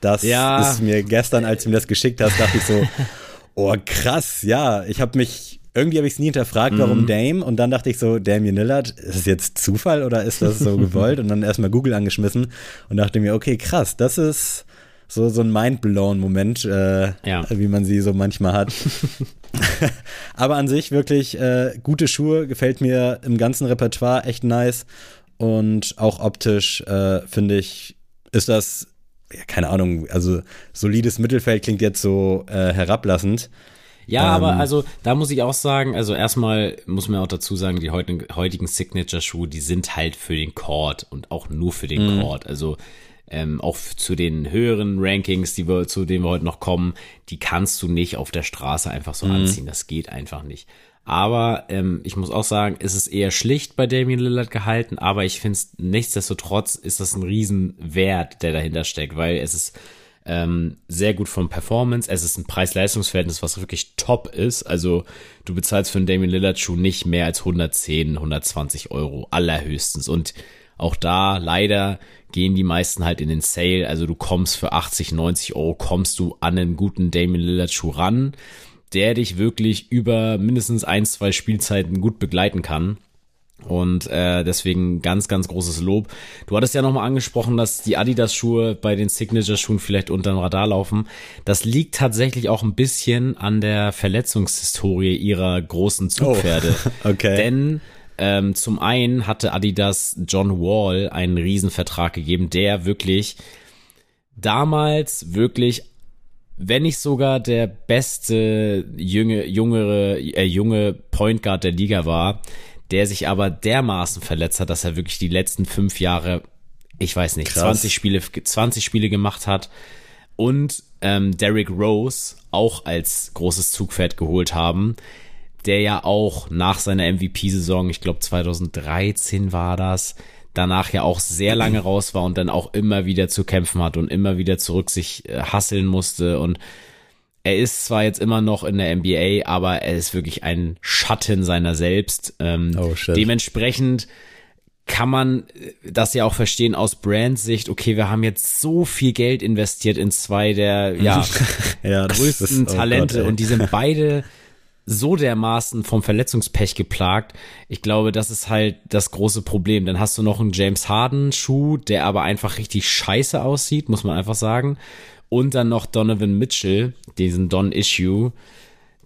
Das ja. ist mir gestern, als du mir das geschickt hast, dachte ich so, *laughs* oh krass, ja, ich habe mich irgendwie habe ich es nie hinterfragt, warum mhm. Dame. Und dann dachte ich so, Damien Lillard, ist es jetzt Zufall oder ist das so *laughs* gewollt? und dann erstmal Google angeschmissen und dachte mir, okay, krass, das ist so, so ein Mindblown-Moment, äh, ja. wie man sie so manchmal hat. *laughs* Aber an sich wirklich äh, gute Schuhe, gefällt mir im ganzen Repertoire echt nice. Und auch optisch äh, finde ich, ist das, ja, keine Ahnung, also solides Mittelfeld klingt jetzt so äh, herablassend. Ja, ähm, aber also da muss ich auch sagen, also erstmal muss man auch dazu sagen, die heutigen, heutigen Signature-Schuhe, die sind halt für den Court und auch nur für den mhm. Court. Also ähm, auch zu den höheren Rankings, die wir, zu denen wir heute noch kommen, die kannst du nicht auf der Straße einfach so mhm. anziehen. Das geht einfach nicht. Aber ähm, ich muss auch sagen, es ist eher schlicht bei Damien Lillard gehalten, aber ich finde es nichtsdestotrotz ist das ein Riesenwert, der dahinter steckt, weil es ist ähm, sehr gut vom Performance, es ist ein Preis-Leistungs-Verhältnis, was wirklich top ist. Also du bezahlst für einen Damien Lillard Schuh nicht mehr als 110, 120 Euro allerhöchstens und auch da leider gehen die meisten halt in den Sale. Also du kommst für 80, 90 Euro, kommst du an einen guten Damien Lillard Schuh ran, der dich wirklich über mindestens ein, zwei Spielzeiten gut begleiten kann. Und äh, deswegen ganz, ganz großes Lob. Du hattest ja nochmal angesprochen, dass die Adidas-Schuhe bei den Signature-Schuhen vielleicht unter dem Radar laufen. Das liegt tatsächlich auch ein bisschen an der Verletzungshistorie ihrer großen Zugpferde. Oh, *laughs* okay. Denn ähm, zum einen hatte Adidas John Wall einen Riesenvertrag gegeben, der wirklich damals wirklich wenn nicht sogar der beste junge, jüngere, äh, junge Point Guard der Liga war, der sich aber dermaßen verletzt hat, dass er wirklich die letzten fünf Jahre, ich weiß nicht, Krass. 20 Spiele, 20 Spiele gemacht hat und ähm, Derrick Rose auch als großes Zugpferd geholt haben, der ja auch nach seiner MVP-Saison, ich glaube 2013 war das, danach ja auch sehr lange raus war und dann auch immer wieder zu kämpfen hat und immer wieder zurück sich äh, hasseln musste und er ist zwar jetzt immer noch in der NBA, aber er ist wirklich ein Schatten seiner selbst. Ähm, oh, shit. Dementsprechend kann man äh, das ja auch verstehen aus Brandsicht. Okay, wir haben jetzt so viel Geld investiert in zwei der ja, *laughs* ja größten ist, oh Talente Gott, und die sind beide *laughs* so dermaßen vom Verletzungspech geplagt. Ich glaube, das ist halt das große Problem. Dann hast du noch einen James Harden Schuh, der aber einfach richtig scheiße aussieht, muss man einfach sagen. Und dann noch Donovan Mitchell, diesen Don Issue.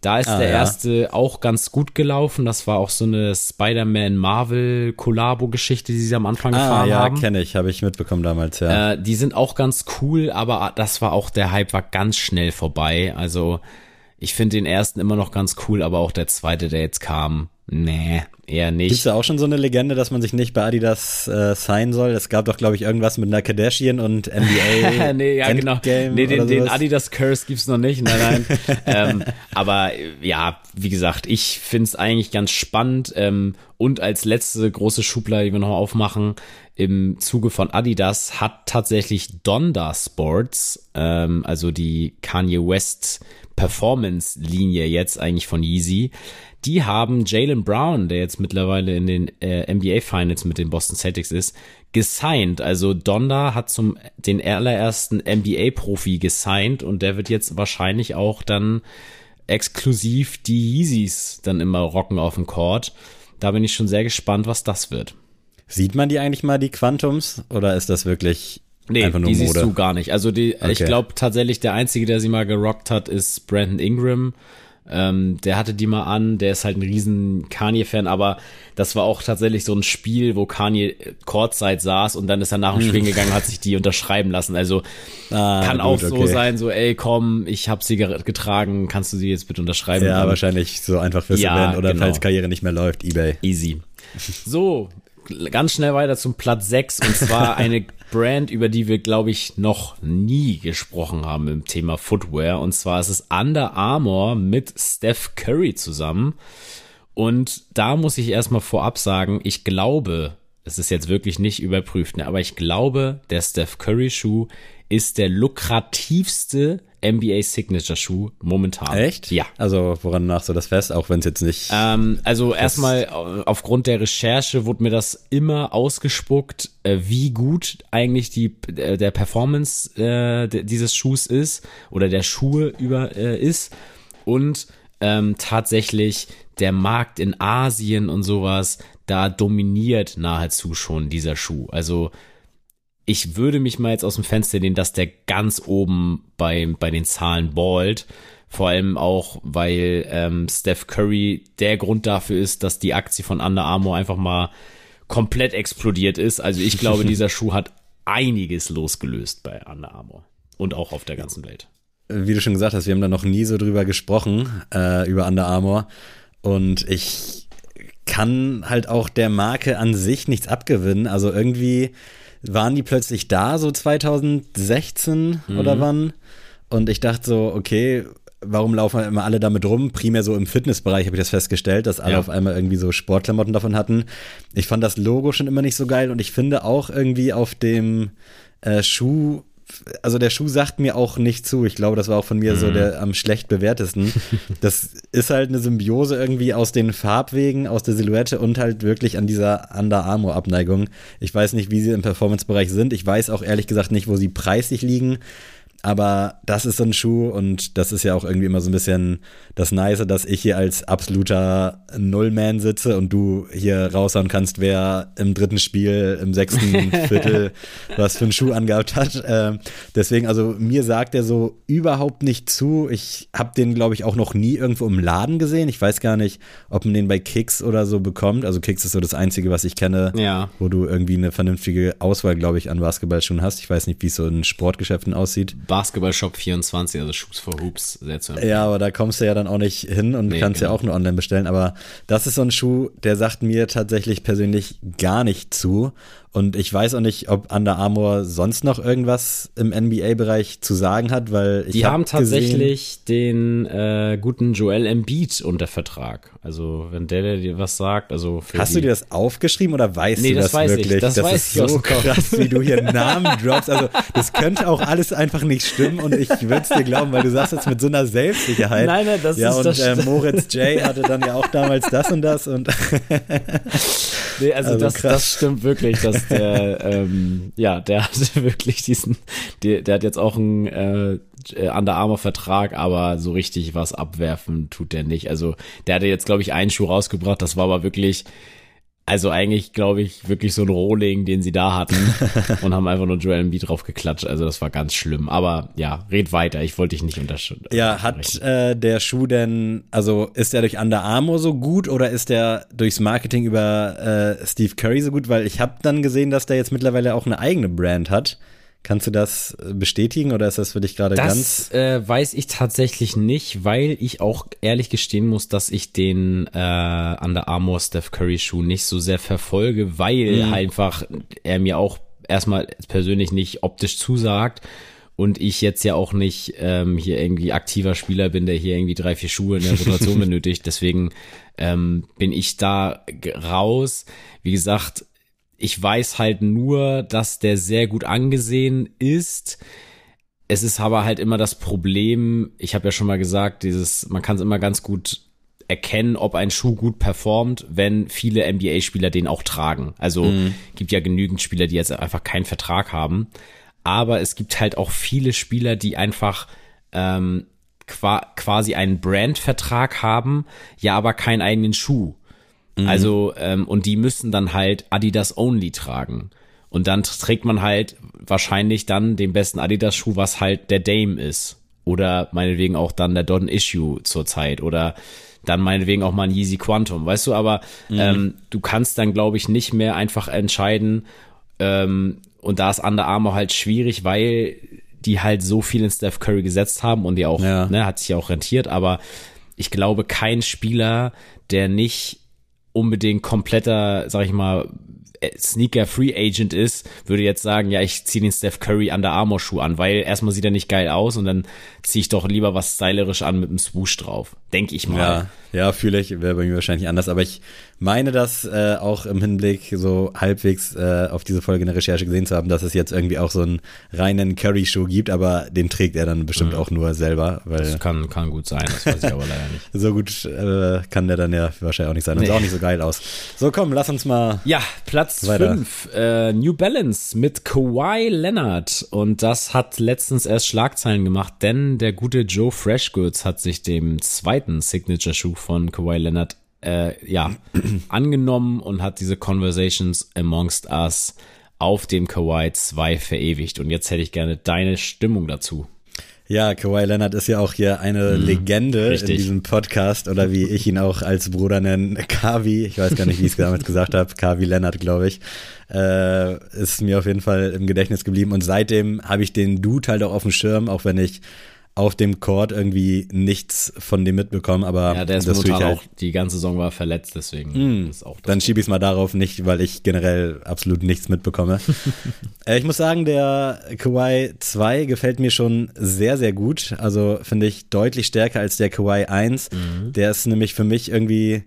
Da ist ah, der ja. erste auch ganz gut gelaufen. Das war auch so eine Spider-Man Marvel Collabo Geschichte, die sie am Anfang ah, gefahren ja, haben. Ja, kenne ich, habe ich mitbekommen damals, ja. Äh, die sind auch ganz cool, aber das war auch der Hype war ganz schnell vorbei. Also ich finde den ersten immer noch ganz cool, aber auch der zweite, der jetzt kam, nee, eher nicht. Gibt's da auch schon so eine Legende, dass man sich nicht bei Adidas äh, sein soll? Es gab doch, glaube ich, irgendwas mit einer Kardashian und NBA. *laughs* nee, ja, genau. Nee, den, den Adidas Curse gibt's noch nicht. Nein, nein. *laughs* ähm, aber ja, wie gesagt, ich find's eigentlich ganz spannend. Ähm, und als letzte große Schublade, die wir noch aufmachen, im Zuge von Adidas hat tatsächlich Donda Sports, ähm, also die Kanye West Performance-Linie jetzt eigentlich von Yeezy. Die haben Jalen Brown, der jetzt mittlerweile in den äh, NBA Finals mit den Boston Celtics ist, gesigned. Also Donda hat zum den allerersten NBA Profi gesigned und der wird jetzt wahrscheinlich auch dann exklusiv die Yeezys dann immer rocken auf dem Court. Da bin ich schon sehr gespannt, was das wird. Sieht man die eigentlich mal, die Quantums? Oder ist das wirklich Nee, Einfach nur die Mode. siehst du gar nicht. Also die, okay. ich glaube tatsächlich, der einzige, der sie mal gerockt hat, ist Brandon Ingram. Ähm, der hatte die mal an, der ist halt ein riesen Kanye-Fan, aber das war auch tatsächlich so ein Spiel, wo Kanye Courtside saß und dann ist er nach dem Spiel gegangen, hat sich die unterschreiben lassen. Also ah, kann gut, auch so okay. sein, so ey komm, ich habe sie getragen, kannst du sie jetzt bitte unterschreiben? Ja, dann, wahrscheinlich so einfach fürs ja, Event oder genau. falls Karriere nicht mehr läuft, eBay. Easy. So, ganz schnell weiter zum Platz 6 und zwar *laughs* eine Brand, über die wir, glaube ich, noch nie gesprochen haben im Thema Footwear. Und zwar ist es Under Armour mit Steph Curry zusammen. Und da muss ich erstmal vorab sagen, ich glaube, es ist jetzt wirklich nicht überprüft, ne, aber ich glaube, der Steph Curry Schuh ist der lukrativste NBA Signature Schuh momentan. Echt? Ja. Also woran machst du das fest, auch wenn es jetzt nicht. Ähm, also erstmal aufgrund der Recherche wurde mir das immer ausgespuckt, äh, wie gut eigentlich die äh, der Performance äh, dieses Schuhs ist oder der Schuhe über äh, ist und ähm, tatsächlich der Markt in Asien und sowas, da dominiert nahezu schon dieser Schuh. Also ich würde mich mal jetzt aus dem Fenster lehnen, dass der ganz oben bei, bei den Zahlen ballt. Vor allem auch, weil ähm, Steph Curry der Grund dafür ist, dass die Aktie von Under Armour einfach mal komplett explodiert ist. Also ich glaube, *laughs* dieser Schuh hat einiges losgelöst bei Under Armour und auch auf der ganzen Welt. Wie du schon gesagt hast, wir haben da noch nie so drüber gesprochen, äh, über Under Armour. Und ich kann halt auch der Marke an sich nichts abgewinnen. Also irgendwie waren die plötzlich da, so 2016 mhm. oder wann. Und ich dachte so, okay, warum laufen immer alle damit rum? Primär so im Fitnessbereich habe ich das festgestellt, dass alle ja. auf einmal irgendwie so Sportklamotten davon hatten. Ich fand das Logo schon immer nicht so geil und ich finde auch irgendwie auf dem äh, Schuh also der Schuh sagt mir auch nicht zu. Ich glaube, das war auch von mir mhm. so der am schlecht bewertesten. *laughs* das ist halt eine Symbiose irgendwie aus den Farbwegen, aus der Silhouette und halt wirklich an dieser Under Armour Abneigung. Ich weiß nicht, wie sie im Performance-Bereich sind. Ich weiß auch ehrlich gesagt nicht, wo sie preislich liegen. Aber das ist so ein Schuh und das ist ja auch irgendwie immer so ein bisschen das Nice, dass ich hier als absoluter Nullman sitze und du hier raushauen kannst, wer im dritten Spiel, im sechsten *laughs* Viertel was für einen Schuh angehabt hat. Ähm, deswegen, also mir sagt er so überhaupt nicht zu. Ich habe den, glaube ich, auch noch nie irgendwo im Laden gesehen. Ich weiß gar nicht, ob man den bei Kicks oder so bekommt. Also Kicks ist so das Einzige, was ich kenne, Ja. wo du irgendwie eine vernünftige Auswahl, glaube ich, an Basketballschuhen hast. Ich weiß nicht, wie es so in Sportgeschäften aussieht. Basketball Shop 24, also Shoes for Hoops, sehr zu empfehlen. Ja, aber da kommst du ja dann auch nicht hin und Nee, kannst genau. ja auch nur online bestellen. Aber das ist so ein Schuh, der sagt mir tatsächlich persönlich gar nicht zu. Und ich weiß auch nicht, ob Under Armour sonst noch irgendwas im NBA-Bereich zu sagen hat, weil ich Die hab haben gesehen- tatsächlich den äh, guten Joel Embiid unter Vertrag. Also, wenn der dir was sagt, also Hast du dir das aufgeschrieben oder weißt Nee, du das das, weiß ich. wirklich? Das weiß ist ich so krass, wie du hier Namen droppst. Also das könnte auch alles einfach nicht stimmen und ich würde es dir glauben, weil du sagst jetzt mit so einer Selbstsicherheit. Nein, nein, das ja, ist- und das äh, stimmt. Moritz J. hatte dann ja auch damals das und das und Nee, also, Also das, krass. das stimmt wirklich, dass der, ähm, ja, der hatte *laughs* wirklich diesen, der, der hat jetzt auch einen äh, äh, Under Armour Vertrag, aber so richtig was abwerfen tut der nicht. Also der hatte jetzt, glaube ich, einen Schuh rausgebracht, das war aber wirklich, also eigentlich, glaube ich, wirklich so ein Rohling, den sie da hatten *laughs* und haben einfach nur Joel Embiid drauf geklatscht. Also das war ganz schlimm. Aber ja, red weiter, ich wollte dich nicht unterstützen. Ja, hat äh, der Schuh denn, also ist der durch Under Armour so gut oder ist der durchs Marketing über äh, Steve Curry so gut? Weil ich habe dann gesehen, dass der jetzt mittlerweile auch eine eigene Brand hat. Kannst du das äh, bestätigen oder ist das für dich gerade ganz? Das äh, weiß ich tatsächlich nicht, weil ich auch ehrlich gestehen muss, dass ich den äh, Under Armour Steph Curry Schuh nicht so sehr verfolge, weil Mhm. einfach er mir auch erstmal persönlich nicht optisch zusagt und ich jetzt ja auch nicht ähm, hier irgendwie aktiver Spieler bin, der hier irgendwie drei, vier Schuhe in der Rotation *laughs* benötigt. Deswegen ähm, bin ich da raus. Wie gesagt, ich weiß halt nur, dass der sehr gut angesehen ist. Es ist aber halt immer das Problem, ich habe ja schon mal gesagt, dieses, man kann es immer ganz gut erkennen, ob ein Schuh gut performt, wenn viele NBA-Spieler den auch tragen. Also gibt ja genügend Spieler, die jetzt einfach keinen Vertrag haben. Aber es gibt halt auch viele Spieler, die einfach ähm, qua quasi einen Brand-Vertrag haben, ja aber keinen eigenen Schuh. Also, ähm, und die müssen dann halt Adidas Only tragen. Und dann trägt man halt wahrscheinlich dann den besten Adidas-Schuh, was halt der Dame ist. Oder meinetwegen auch dann der Don Issue zurzeit. Oder dann meinetwegen auch mal ein Yeezy Quantum, weißt du, aber ähm, du kannst dann, glaube ich, nicht mehr einfach entscheiden, ähm, und da ist Under Armour halt schwierig, weil die halt so viel in Steph Curry gesetzt haben und ja auch, Ja. ne, hat sich ja auch rentiert, aber ich glaube, kein Spieler, der nicht unbedingt kompletter, sag ich mal, äh, Sneaker Free Agent ist, würde jetzt sagen, ja, ich ziehe den Steph Curry Under Armour Schuh an, weil erstmal sieht er nicht geil aus und dann ziehe ich doch lieber was stylerisch an mit einem Swoosh drauf. Denke ich mal. Ja, ja, fühle ich, wäre bei mir wahrscheinlich anders, aber ich meine das äh, auch im Hinblick so halbwegs äh, auf diese Folge in der Recherche gesehen zu haben, dass es jetzt irgendwie auch so einen reinen Curry-Schuh gibt, aber den trägt er dann bestimmt auch nur selber, weil Das kann, kann gut sein, das weiß ich aber leider nicht. *laughs* so gut äh, kann der dann ja wahrscheinlich auch nicht sein und sah auch nicht so geil aus. So, komm, lass uns mal. Ja, Platz Weiter. 5, äh, New Balance mit Kawhi Leonard. Und das hat letztens erst Schlagzeilen gemacht, denn der gute Joe Freshgoods hat sich dem zweiten Signature-Schuh von Kawhi Leonard äh, ja, *clears throat* angenommen und hat diese Conversations amongst us auf dem Kawhi 2 verewigt. Und jetzt hätte ich gerne deine Stimmung dazu. Ja, Kawhi Leonard ist ja auch hier eine Legende Mhm. richtig. in diesem Podcast oder wie ich ihn auch als Bruder nenne, Kavi. Ich weiß gar nicht, wie ich es damals gesagt habe. Kavi Leonard, glaube ich. Äh, ist mir auf jeden Fall im Gedächtnis geblieben und seitdem habe ich den Dude halt auch auf dem Schirm, auch wenn ich auf dem Court irgendwie nichts von dem mitbekomme, aber Ja, der ist das momentan halt auch, die ganze Saison war verletzt, deswegen ist auch. Dann schiebe ich es mal darauf, nicht, weil ich generell absolut nichts mitbekomme. *laughs* äh, ich muss sagen, der Kawhi 2 gefällt mir schon sehr, sehr gut. Also finde ich deutlich stärker als der Kawhi 1. Der ist nämlich für mich irgendwie,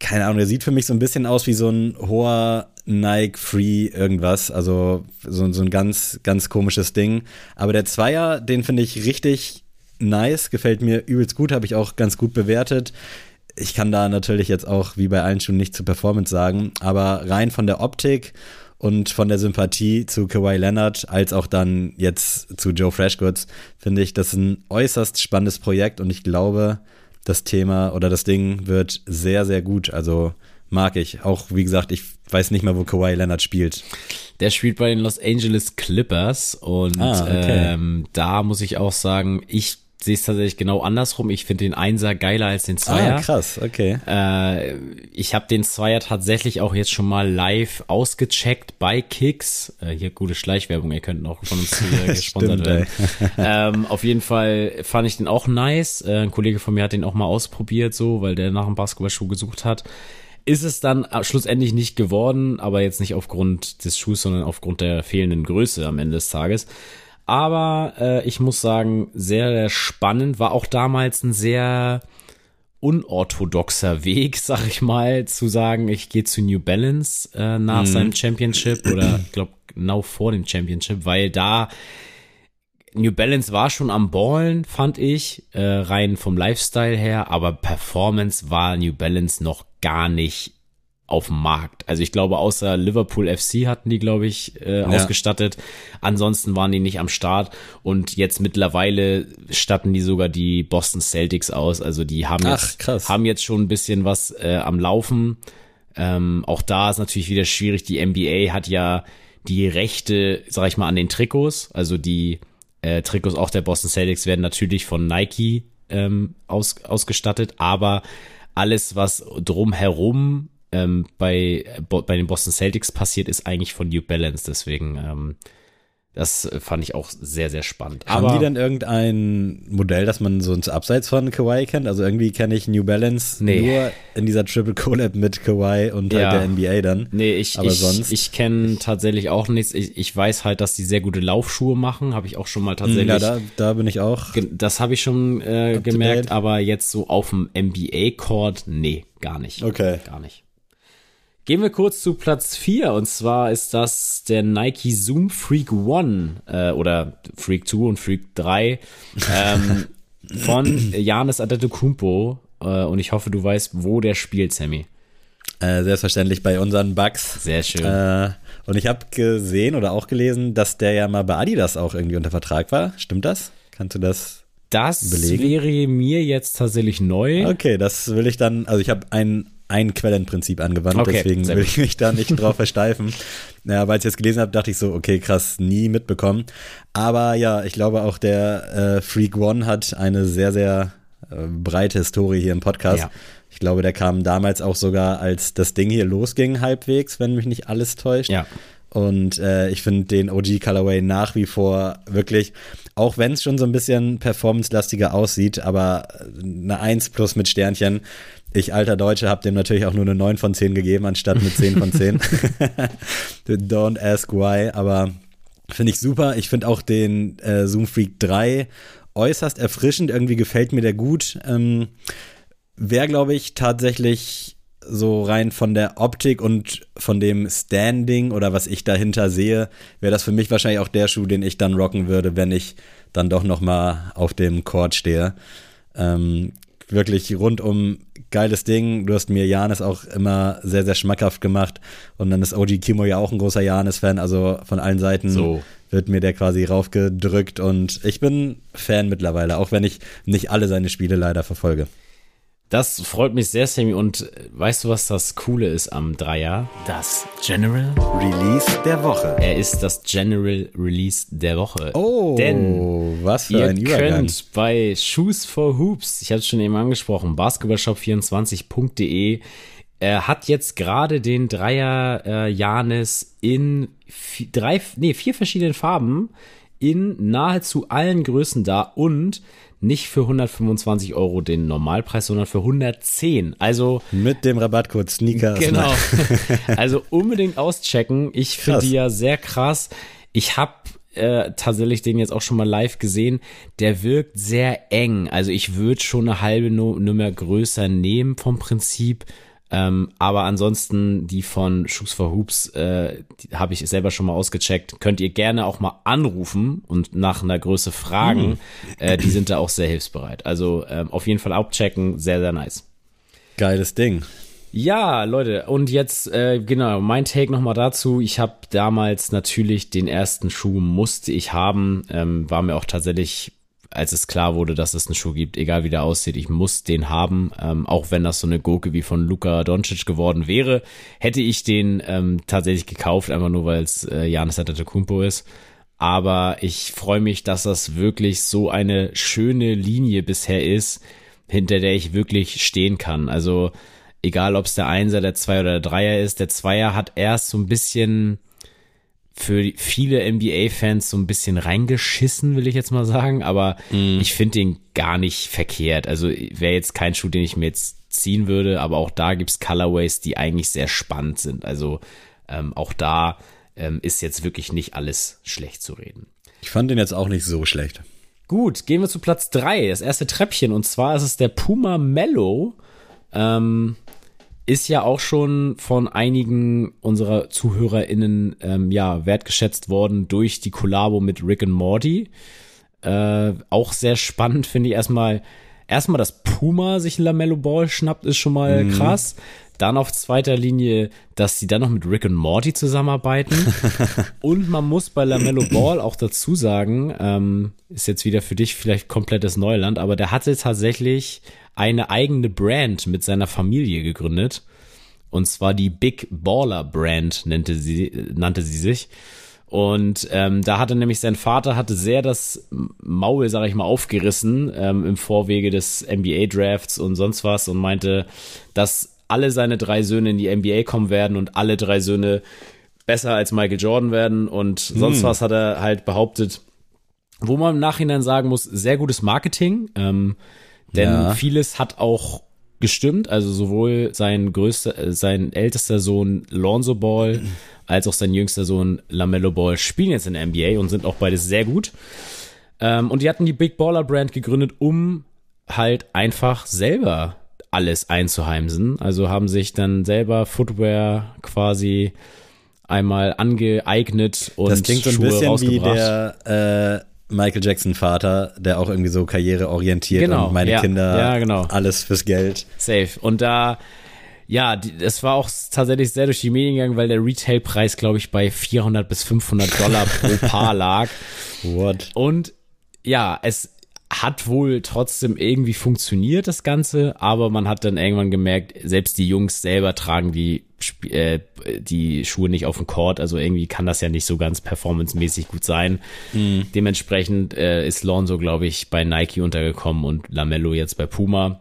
keine Ahnung, der sieht für mich so ein bisschen aus wie so ein hoher Nike Free irgendwas. Also so, so ein ganz, ganz komisches Ding. Aber der Zweier, den finde ich richtig nice, gefällt mir übelst gut, habe ich auch ganz gut bewertet. Ich kann da natürlich jetzt auch wie bei allen Schuhen nicht zur Performance sagen, aber rein von der Optik und von der Sympathie zu Kawhi Leonard als auch dann jetzt zu Joe Freshgoods finde ich das ein äußerst spannendes Projekt und ich glaube, das Thema oder das Ding wird sehr, sehr gut. Also mag ich. Auch wie gesagt, ich weiß nicht mal, wo Kawhi Leonard spielt. Der spielt bei den Los Angeles Clippers und Ah, okay. ähm, da muss ich auch sagen, ich sehe es tatsächlich genau andersrum. Ich finde den Einser geiler als den Zweier. Ah, krass, okay. Äh, ich habe den Zweier tatsächlich auch jetzt schon mal live ausgecheckt bei Kicks. Äh, hier gute Schleichwerbung, ihr könnt auch von uns hier *laughs* gesponsert Stimmt, werden. *laughs* ähm, auf jeden Fall fand ich den auch nice. Äh, ein Kollege von mir hat den auch mal ausprobiert, so, weil der nach einem Basketballschuh gesucht hat. Ist es dann äh, schlussendlich nicht geworden, aber jetzt nicht aufgrund des Schuhs, sondern aufgrund der fehlenden Größe am Ende des Tages. Aber äh, ich muss sagen, sehr, sehr spannend. War auch damals ein sehr unorthodoxer Weg, *laughs* sag ich mal, zu sagen, ich gehe zu New Balance äh, nach seinem Championship oder *clears throat* ich glaube genau vor dem Championship, weil da New Balance war schon am Ballen, fand ich, äh, rein vom Lifestyle her, aber Performance war New Balance noch gar nicht auf dem Markt. Also ich glaube, außer Liverpool FC hatten die, glaube ich, äh, ausgestattet. Ansonsten waren die nicht am Start. Und jetzt mittlerweile statten die sogar die Boston Celtics aus. Also die haben jetzt, haben jetzt schon ein bisschen was äh, am Laufen. Ähm, auch da ist natürlich wieder schwierig. Die NBA hat ja die Rechte, sag ich mal, an den Trikots. Also die äh, Trikots auch der Boston Celtics werden natürlich von Nike ähm, aus, ausgestattet, aber alles, was drumherum ähm, bei, bo- bei den Boston Celtics passiert, ist eigentlich von New Balance. Deswegen, ähm, das fand ich auch sehr, sehr spannend. Haben Aber die denn irgendein Modell, das man so ins Abseits von Kawhi kennt? Also irgendwie kenne ich New Balance Nee. nur in dieser Triple Collab mit Kawhi und Ja. halt der NBA dann. Nee, ich, Aber ich, sonst- ich kenne tatsächlich auch nichts. Ich, ich weiß halt, dass die sehr gute Laufschuhe machen. Habe ich auch schon mal tatsächlich. Ja, da, da bin ich auch. Das habe ich schon äh, gemerkt, aber jetzt so auf dem NBA-Court, nee, gar nicht. Okay. Gar nicht. Gehen wir kurz zu Platz 4 und zwar ist das der Nike Zoom Freak One äh, oder Freak 2 und Freak 3 ähm, *laughs* von Janis Antetokounmpo äh, und ich hoffe, du weißt, wo der spielt, Sammy. Äh, selbstverständlich bei unseren Bugs. Sehr schön. Äh, und ich habe gesehen oder auch gelesen, dass der ja mal bei Adidas auch irgendwie unter Vertrag war. Stimmt das? Kannst du das? das belegen? wäre mir jetzt tatsächlich neu. Okay, das will ich dann, also ich habe ein, ein Quellenprinzip angewandt, Okay, deswegen will ich mich da nicht *laughs* drauf versteifen. Ja, weil ich jetzt gelesen habe, dachte ich so, okay, krass, nie mitbekommen. Aber ja, ich glaube auch der äh, Freak One hat eine sehr, sehr äh, breite Historie hier im Podcast. Ja. Ich glaube, der kam damals auch sogar, als das Ding hier losging, halbwegs, wenn mich nicht alles täuscht. Ja. Und äh, ich finde den OG Colorway nach wie vor wirklich, auch wenn es schon so ein bisschen performance-lastiger aussieht, aber eine 1 plus mit Sternchen. Ich, alter Deutsche, habe dem natürlich auch nur eine 9 von 10 gegeben, anstatt eine 10 von 10. *laughs* Don't ask why, aber finde ich super. Ich finde auch den äh, Zoom Freak 3 äußerst erfrischend. Irgendwie gefällt mir der gut. Ähm, Wäre, glaube ich, tatsächlich so rein von der Optik und von dem Standing oder was ich dahinter sehe, wäre das für mich wahrscheinlich auch der Schuh, den ich dann rocken würde, wenn ich dann doch noch mal auf dem Court stehe. Ähm, wirklich rundum geiles Ding. Du hast mir Janis auch immer sehr, sehr schmackhaft gemacht. Und dann ist OG Kimo ja auch ein großer Janis-Fan. Also von allen Seiten So. wird mir der quasi raufgedrückt. Und ich bin Fan mittlerweile, auch wenn ich nicht alle seine Spiele leider verfolge. Das freut mich sehr, Sammy. Und äh, weißt du, was das Coole ist am Dreier? Das General Release der Woche. Er ist das General Release der Woche. Oh, Denn was für Ihr ein Übergang. könnt bei Shoes for Hoops, ich hatte es schon eben angesprochen, basketballshop24.de, er hat jetzt gerade den Dreier äh, Janis in drei, nee, vier verschiedenen Farben in nahezu allen Größen da und nicht für 125 Euro den Normalpreis, sondern für 110. Also Mit dem Rabattcode Sneakers. Genau. *laughs* *laughs* also unbedingt auschecken. Ich finde die ja sehr krass. Ich habe äh, tatsächlich den jetzt auch schon mal live gesehen. Der wirkt sehr eng. Also ich würde schon eine halbe Nu- Nummer größer nehmen vom Prinzip. Ähm, aber ansonsten die von Shoes for Hoops äh, habe ich selber schon mal ausgecheckt. Könnt ihr gerne auch mal anrufen und nach einer Größe fragen. Äh, die sind da auch sehr hilfsbereit. Also ähm, auf jeden Fall abchecken. Sehr, sehr nice. Geiles Ding. Ja, Leute, und jetzt, äh, genau, mein Take nochmal dazu. Ich habe damals natürlich den ersten Schuh musste ich haben. Ähm, war mir auch tatsächlich, als es klar wurde, dass es einen Schuh gibt, egal wie der aussieht, ich muss den haben. Ähm, auch wenn das so eine Gurke wie von Luka Doncic geworden wäre, hätte ich den ähm, tatsächlich gekauft, einfach nur weil es äh, Janis Antetokounmpo ist. Aber ich freue mich, dass das wirklich so eine schöne Linie bisher ist, hinter der ich wirklich stehen kann. Also egal ob es der Einser, der Zweier oder der Dreier ist, der Zweier hat erst so ein bisschen für viele NBA-Fans so ein bisschen reingeschissen, will ich jetzt mal sagen, aber mm. ich finde den gar nicht verkehrt. Also wäre jetzt kein Schuh, den ich mir jetzt ziehen würde, aber auch da gibt's Colorways, die eigentlich sehr spannend sind. Also ähm, auch da ähm, ist jetzt wirklich nicht alles schlecht zu reden. Ich fand den jetzt auch nicht so schlecht. Gut, gehen wir zu Platz drei, das erste Treppchen, und zwar ist es der Puma Mellow. Ähm, ist ja auch schon von einigen unserer ZuhörerInnen ähm, ja, wertgeschätzt worden durch die Kollabo mit Rick and Morty. Äh, auch sehr spannend finde ich erstmal, erstmal, dass Puma sich Lamello Ball schnappt, ist schon mal mhm. krass. Dann auf zweiter Linie, dass sie dann noch mit Rick und Morty zusammenarbeiten. *laughs* und man muss bei Lamello Ball auch dazu sagen, ähm, ist jetzt wieder für dich vielleicht komplettes Neuland, aber der hatte tatsächlich eine eigene Brand mit seiner Familie gegründet. Und zwar die Big Baller Brand nannte sie, nannte sie sich. Und ähm, da hatte nämlich sein Vater hatte sehr das Maul, sag ich mal, aufgerissen ähm, im Vorwege des NBA Drafts und sonst was und meinte, dass alle seine drei Söhne in die NBA kommen werden und alle drei Söhne besser als Michael Jordan werden und sonst hm. was hat er halt behauptet, wo man im Nachhinein sagen muss, sehr gutes Marketing. Ähm, denn ja. vieles hat auch gestimmt, also sowohl sein größter, äh, sein ältester Sohn Lonzo Ball *clears throat* als auch sein jüngster Sohn Lamello Ball spielen jetzt in der NBA und sind auch beides sehr gut. Ähm, und die hatten die Big Baller Brand gegründet, um halt einfach selber alles einzuheimsen. Also haben sich dann selber Footwear quasi einmal angeeignet und Das klingt so ein Schuhe bisschen wie der äh, Michael Jackson Vater, der auch irgendwie so karriereorientiert genau, und meine ja, Kinder ja, genau. alles fürs Geld. Safe. Und da, ja, es war auch tatsächlich sehr durch die Medien gegangen, weil der Retailpreis, glaube ich, bei 400 bis 500 Dollar pro *laughs* Paar lag. What? Und ja, es hat wohl trotzdem irgendwie funktioniert, das Ganze, aber man hat dann irgendwann gemerkt, selbst die Jungs selber tragen die, äh, die Schuhe nicht auf dem Court, also irgendwie kann das ja nicht so ganz performancemäßig gut sein. Mhm. Dementsprechend äh, ist Lonzo, glaube ich, bei Nike untergekommen und Lamello jetzt bei Puma.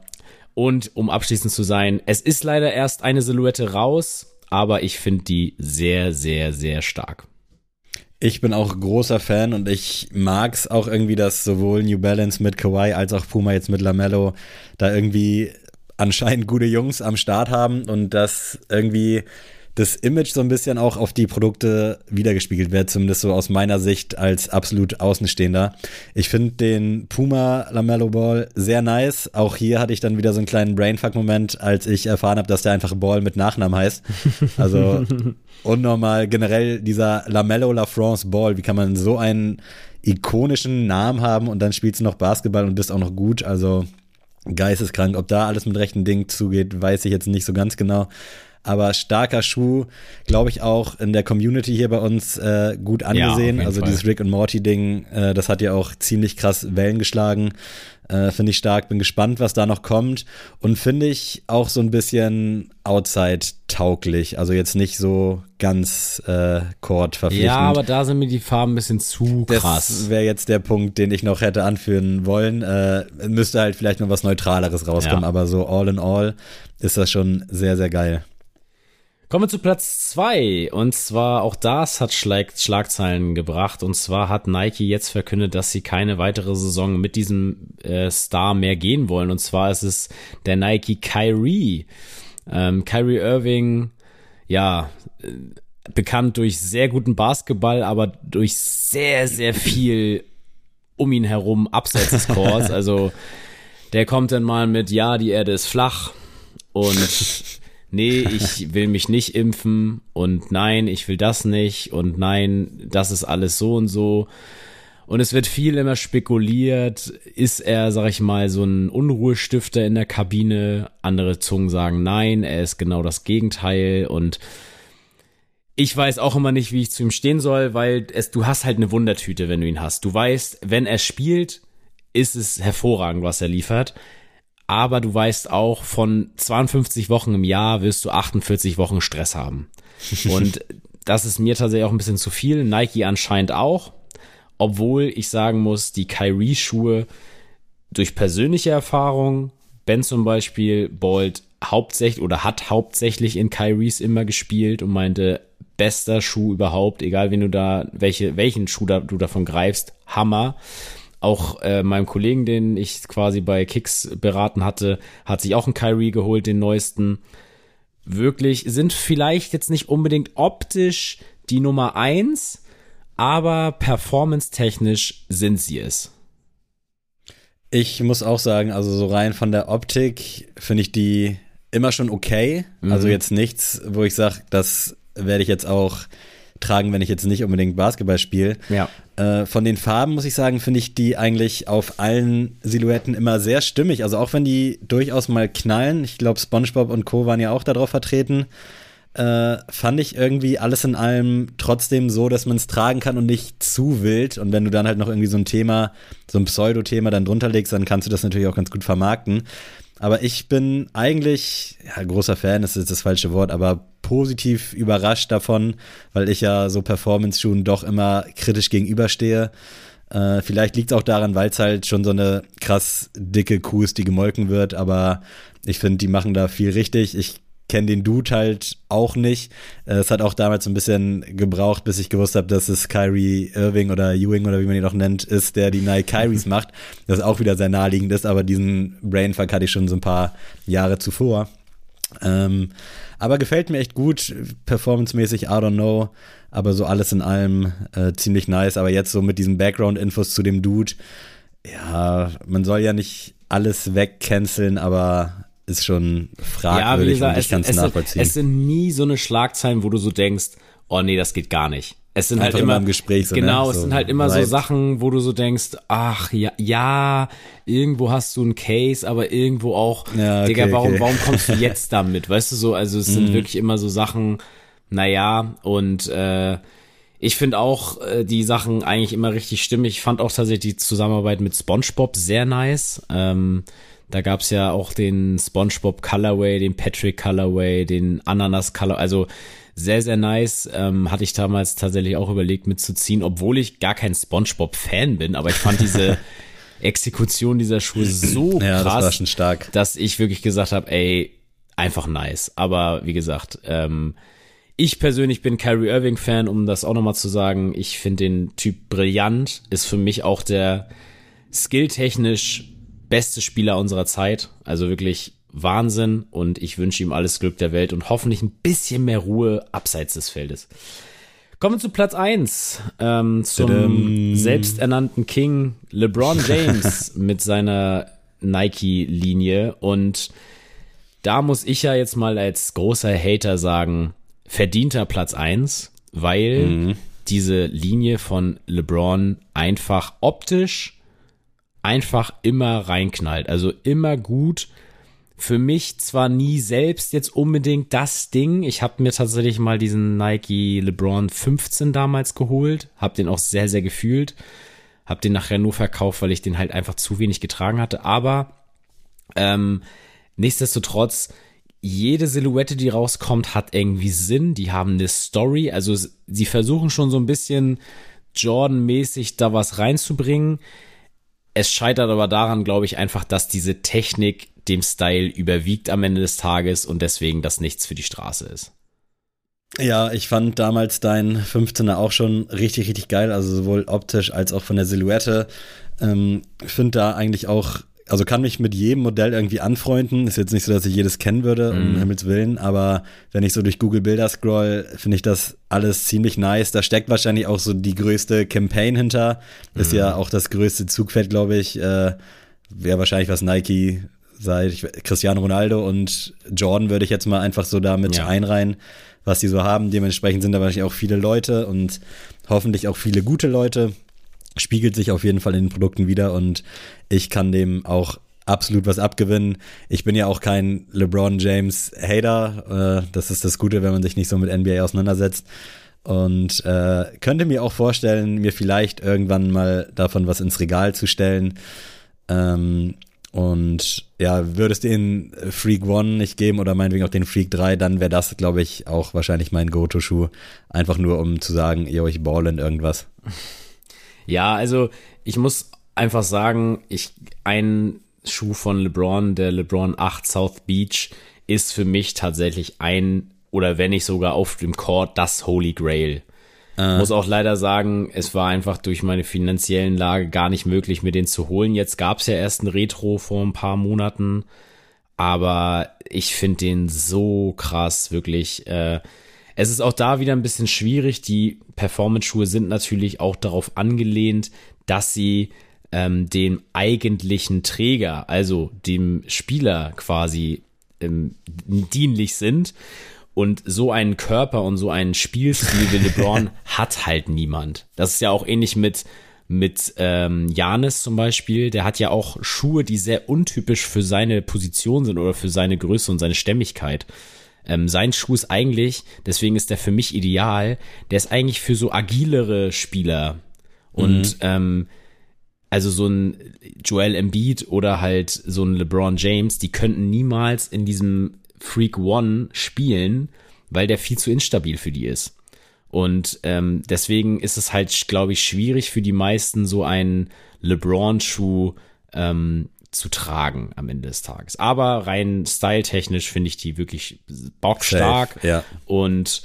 Und um abschließend zu sein, es ist leider erst eine Silhouette raus, aber ich finde die sehr, sehr, sehr stark. Ich bin auch großer Fan und ich mag's auch irgendwie, dass sowohl New Balance mit Kawhi als auch Puma jetzt mit Lamello da irgendwie anscheinend gute Jungs am Start haben und dass irgendwie das Image so ein bisschen auch auf die Produkte wiedergespiegelt wird, zumindest so aus meiner Sicht als absolut Außenstehender. Ich finde den Puma Lamello Ball sehr nice. Auch hier hatte ich dann wieder so einen kleinen Brainfuck-Moment, als ich erfahren habe, dass der einfach Ball mit Nachnamen heißt. Also *laughs* unnormal generell dieser Lamello La France Ball. Wie kann man so einen ikonischen Namen haben und dann spielst du noch Basketball und bist auch noch gut. Also geisteskrank. Ob da alles mit rechten Dingen zugeht, weiß ich jetzt nicht so ganz genau aber starker Schuh, glaube ich auch in der Community hier bei uns äh, gut angesehen. Ja, also Fall. dieses Rick und Morty Ding, äh, das hat ja auch ziemlich krass Wellen geschlagen. Äh, finde ich stark, bin gespannt, was da noch kommt und finde ich auch so ein bisschen outside-tauglich, also jetzt nicht so ganz äh, Chord verpflichtend. Ja, aber da sind mir die Farben ein bisschen zu krass. Das wäre jetzt der Punkt, den ich noch hätte anführen wollen. Äh, müsste halt vielleicht noch was Neutraleres rauskommen, ja. aber so all in all ist das schon sehr, sehr geil. Kommen wir zu Platz zwei Und zwar auch das hat Schlag Schlagzeilen gebracht. Und zwar hat Nike jetzt verkündet, dass sie keine weitere Saison mit diesem äh, Star mehr gehen wollen. Und zwar ist es der Nike Kyrie. Ähm, Kyrie Irving, ja, äh, bekannt durch sehr guten Basketball, aber durch sehr, sehr viel um ihn herum abseits des Courts. *laughs* Also der kommt dann mal mit, ja, die Erde ist flach und *laughs* nee, ich will mich nicht impfen und nein, ich will das nicht und nein, das ist alles so und so. Und es wird viel immer spekuliert, ist er, sag ich mal, so ein Unruhestifter in der Kabine? Andere Zungen sagen nein, er ist genau das Gegenteil und ich weiß auch immer nicht, wie ich zu ihm stehen soll, weil es, du hast halt eine Wundertüte, wenn du ihn hast. Du weißt, wenn er spielt, ist es hervorragend, was er liefert. Aber du weißt auch, von 52 Wochen im Jahr wirst du 48 Wochen Stress haben. *laughs* Und das ist mir tatsächlich auch ein bisschen zu viel. Nike anscheinend auch. Obwohl ich sagen muss, die Kyrie-Schuhe durch persönliche Erfahrung, Ben zum Beispiel, Bolt hauptsächlich oder hat hauptsächlich in Kyries immer gespielt und meinte, bester Schuh überhaupt, egal wen du da, welche, welchen Schuh da, du davon greifst, Hammer. Auch äh, meinem Kollegen, den ich quasi bei Kicks beraten hatte, hat sich auch einen Kyrie geholt, den neuesten. Wirklich sind vielleicht jetzt nicht unbedingt optisch die Nummer eins, aber performance-technisch sind sie es. Ich muss auch sagen, also so rein von der Optik finde ich die immer schon okay. Also mhm. Also jetzt nichts, wo ich sage, das werde ich jetzt auch tragen, wenn ich jetzt nicht unbedingt Basketball spiele. Ja. Äh, von den Farben muss ich sagen, finde ich die eigentlich auf allen Silhouetten immer sehr stimmig. Also auch wenn die durchaus mal knallen, ich glaube SpongeBob und Co. waren ja auch darauf vertreten, äh, fand ich irgendwie alles in allem trotzdem so, dass man es tragen kann und nicht zu wild. Und wenn du dann halt noch irgendwie so ein Thema, so ein Pseudo-Thema dann drunter legst, dann kannst du das natürlich auch ganz gut vermarkten. Aber ich bin eigentlich, ja, großer Fan, ist das falsche Wort, aber positiv überrascht davon, weil ich ja so Performance-Schuhen doch immer kritisch gegenüberstehe. Äh, vielleicht liegt es auch daran, weil es halt schon so eine krass dicke Kuh ist, die gemolken wird, aber ich finde, die machen da viel richtig. Ich kenne den Dude halt auch nicht. Äh, es hat auch damals ein bisschen gebraucht, bis ich gewusst habe, dass es Kyrie Irving oder Ewing oder wie man ihn auch nennt, ist, der die Nike Kyries *laughs* macht. Das auch wieder sehr naheliegend ist, aber diesen Brainfuck hatte ich schon so ein paar Jahre zuvor. Ähm, aber gefällt mir echt gut, performancemäßig, I don't know. Aber so alles in allem äh, ziemlich nice. Aber jetzt so mit diesen Background-Infos zu dem Dude, ja, man soll ja nicht alles wegcanceln, aber ist schon fragwürdig ja, gesagt, und ich kann es nachvollziehen. Es sind nie so eine Schlagzeilen, wo du so denkst, oh nee, das geht gar nicht. Es sind halt Einfach halt immer, immer im Gespräch so, genau, ne? so es sind halt immer so Sachen, wo du so denkst, ach ja, ja, irgendwo hast du einen Case, aber irgendwo auch, ja, okay, Digga, warum, okay. warum kommst du *laughs* jetzt damit? Weißt du so, also es sind mm. wirklich immer so Sachen, naja, und äh, ich finde auch äh, die Sachen eigentlich immer richtig stimmig. Ich fand auch tatsächlich die Zusammenarbeit mit SpongeBob sehr nice. Ähm, da gab's ja auch den SpongeBob Colorway, den Patrick Colorway, den Ananas Color, also sehr, sehr nice. Ähm, hatte ich damals tatsächlich auch überlegt mitzuziehen, obwohl ich gar kein SpongeBob-Fan bin, aber ich fand diese *laughs* Exekution dieser Schuhe so ja, krass, das dass ich wirklich gesagt habe, ey, einfach nice. Aber wie gesagt, ähm, ich persönlich bin Kyrie Irving Fan, um das auch nochmal zu sagen. Ich finde den Typ brillant, ist für mich auch der skilltechnisch beste Spieler unserer Zeit. Also wirklich Wahnsinn und ich wünsche ihm alles Glück der Welt und hoffentlich ein bisschen mehr Ruhe abseits des Feldes. Kommen wir zu Platz eins ähm, zum Tadam. selbsternannten King LeBron *laughs* James mit seiner Nike-Linie. Und da muss ich ja jetzt mal als großer Hater sagen, verdienter Platz eins, weil mhm. diese Linie von LeBron einfach optisch einfach immer reinknallt. Also immer gut. Für mich zwar nie selbst jetzt unbedingt das Ding. Ich habe mir tatsächlich mal diesen Nike LeBron 15 damals geholt, habe den auch sehr sehr gefühlt, habe den nachher nur verkauft, weil ich den halt einfach zu wenig getragen hatte. Aber ähm, nichtsdestotrotz jede Silhouette, die rauskommt, hat irgendwie Sinn. Die haben eine Story. Also sie versuchen schon so ein bisschen Jordan-mäßig da was reinzubringen. Es scheitert aber daran, glaube ich, einfach, dass diese Technik dem Style überwiegt am Ende des Tages und deswegen das nichts für die Straße ist. Ja, ich fand damals dein 15er auch schon richtig, richtig geil, also sowohl optisch als auch von der Silhouette. Ähm, finde da eigentlich auch also kann mich mit jedem Modell irgendwie anfreunden. Ist jetzt nicht so, dass ich jedes kennen würde, um mm. Himmels Willen, aber wenn ich so durch Google Bilder scroll, finde ich das alles ziemlich nice. Da steckt wahrscheinlich auch so die größte Campaign hinter. Ist mm. ja auch das größte Zugfeld, glaube ich. Äh, Wäre wahrscheinlich was Nike seit ich, Cristiano Ronaldo und Jordan würde ich jetzt mal einfach so damit ja. einreihen, was die so haben. Dementsprechend sind da wahrscheinlich auch viele Leute und hoffentlich auch viele gute Leute. Spiegelt sich auf jeden Fall in den Produkten wieder und ich kann dem auch absolut was abgewinnen. Ich bin ja auch kein LeBron James Hater. Äh, das ist das Gute, wenn man sich nicht so mit NBA auseinandersetzt. Und äh, könnte mir auch vorstellen, mir vielleicht irgendwann mal davon was ins Regal zu stellen. Ähm, und ja, würdest du den Freak One nicht geben oder meinetwegen auch den Freak 3, dann wäre das, glaube ich, auch wahrscheinlich mein Go-To-Schuh. Einfach nur, um zu sagen, yo, ich ball in irgendwas. Ja, also ich muss einfach sagen, ich ein Schuh von LeBron, der LeBron 8 South Beach, ist für mich tatsächlich ein oder wenn nicht sogar auf dem Court das Holy Grail. Äh. Muss auch leider sagen, es war einfach durch meine finanziellen Lage gar nicht möglich, mir den zu holen. Jetzt gab es ja erst ein Retro vor ein paar Monaten, aber ich finde den so krass, wirklich. Äh, es ist auch da wieder ein bisschen schwierig. Die Performance-Schuhe sind natürlich auch darauf angelehnt, dass sie ähm, dem eigentlichen Träger, also dem Spieler quasi ähm, dienlich sind. Und so einen Körper und so einen Spielstil wie LeBron *laughs* hat halt niemand. Das ist ja auch ähnlich mit mit ähm, Janis zum Beispiel. Der hat ja auch Schuhe, die sehr untypisch für seine Position sind oder für seine Größe und seine Stämmigkeit. Ähm, sein Schuh ist eigentlich, deswegen ist der für mich ideal, der ist eigentlich für so agilere Spieler. Und mhm. ähm, also so ein Joel Embiid oder halt so ein LeBron James, die könnten niemals in diesem Freak One spielen, weil der viel zu instabil für die ist. Und ähm, deswegen ist es halt, glaube ich, schwierig für die meisten, so einen LeBron-Schuh ähm, zu tragen am Ende des Tages. Aber rein styletechnisch finde ich die wirklich bockstark. Ja. Und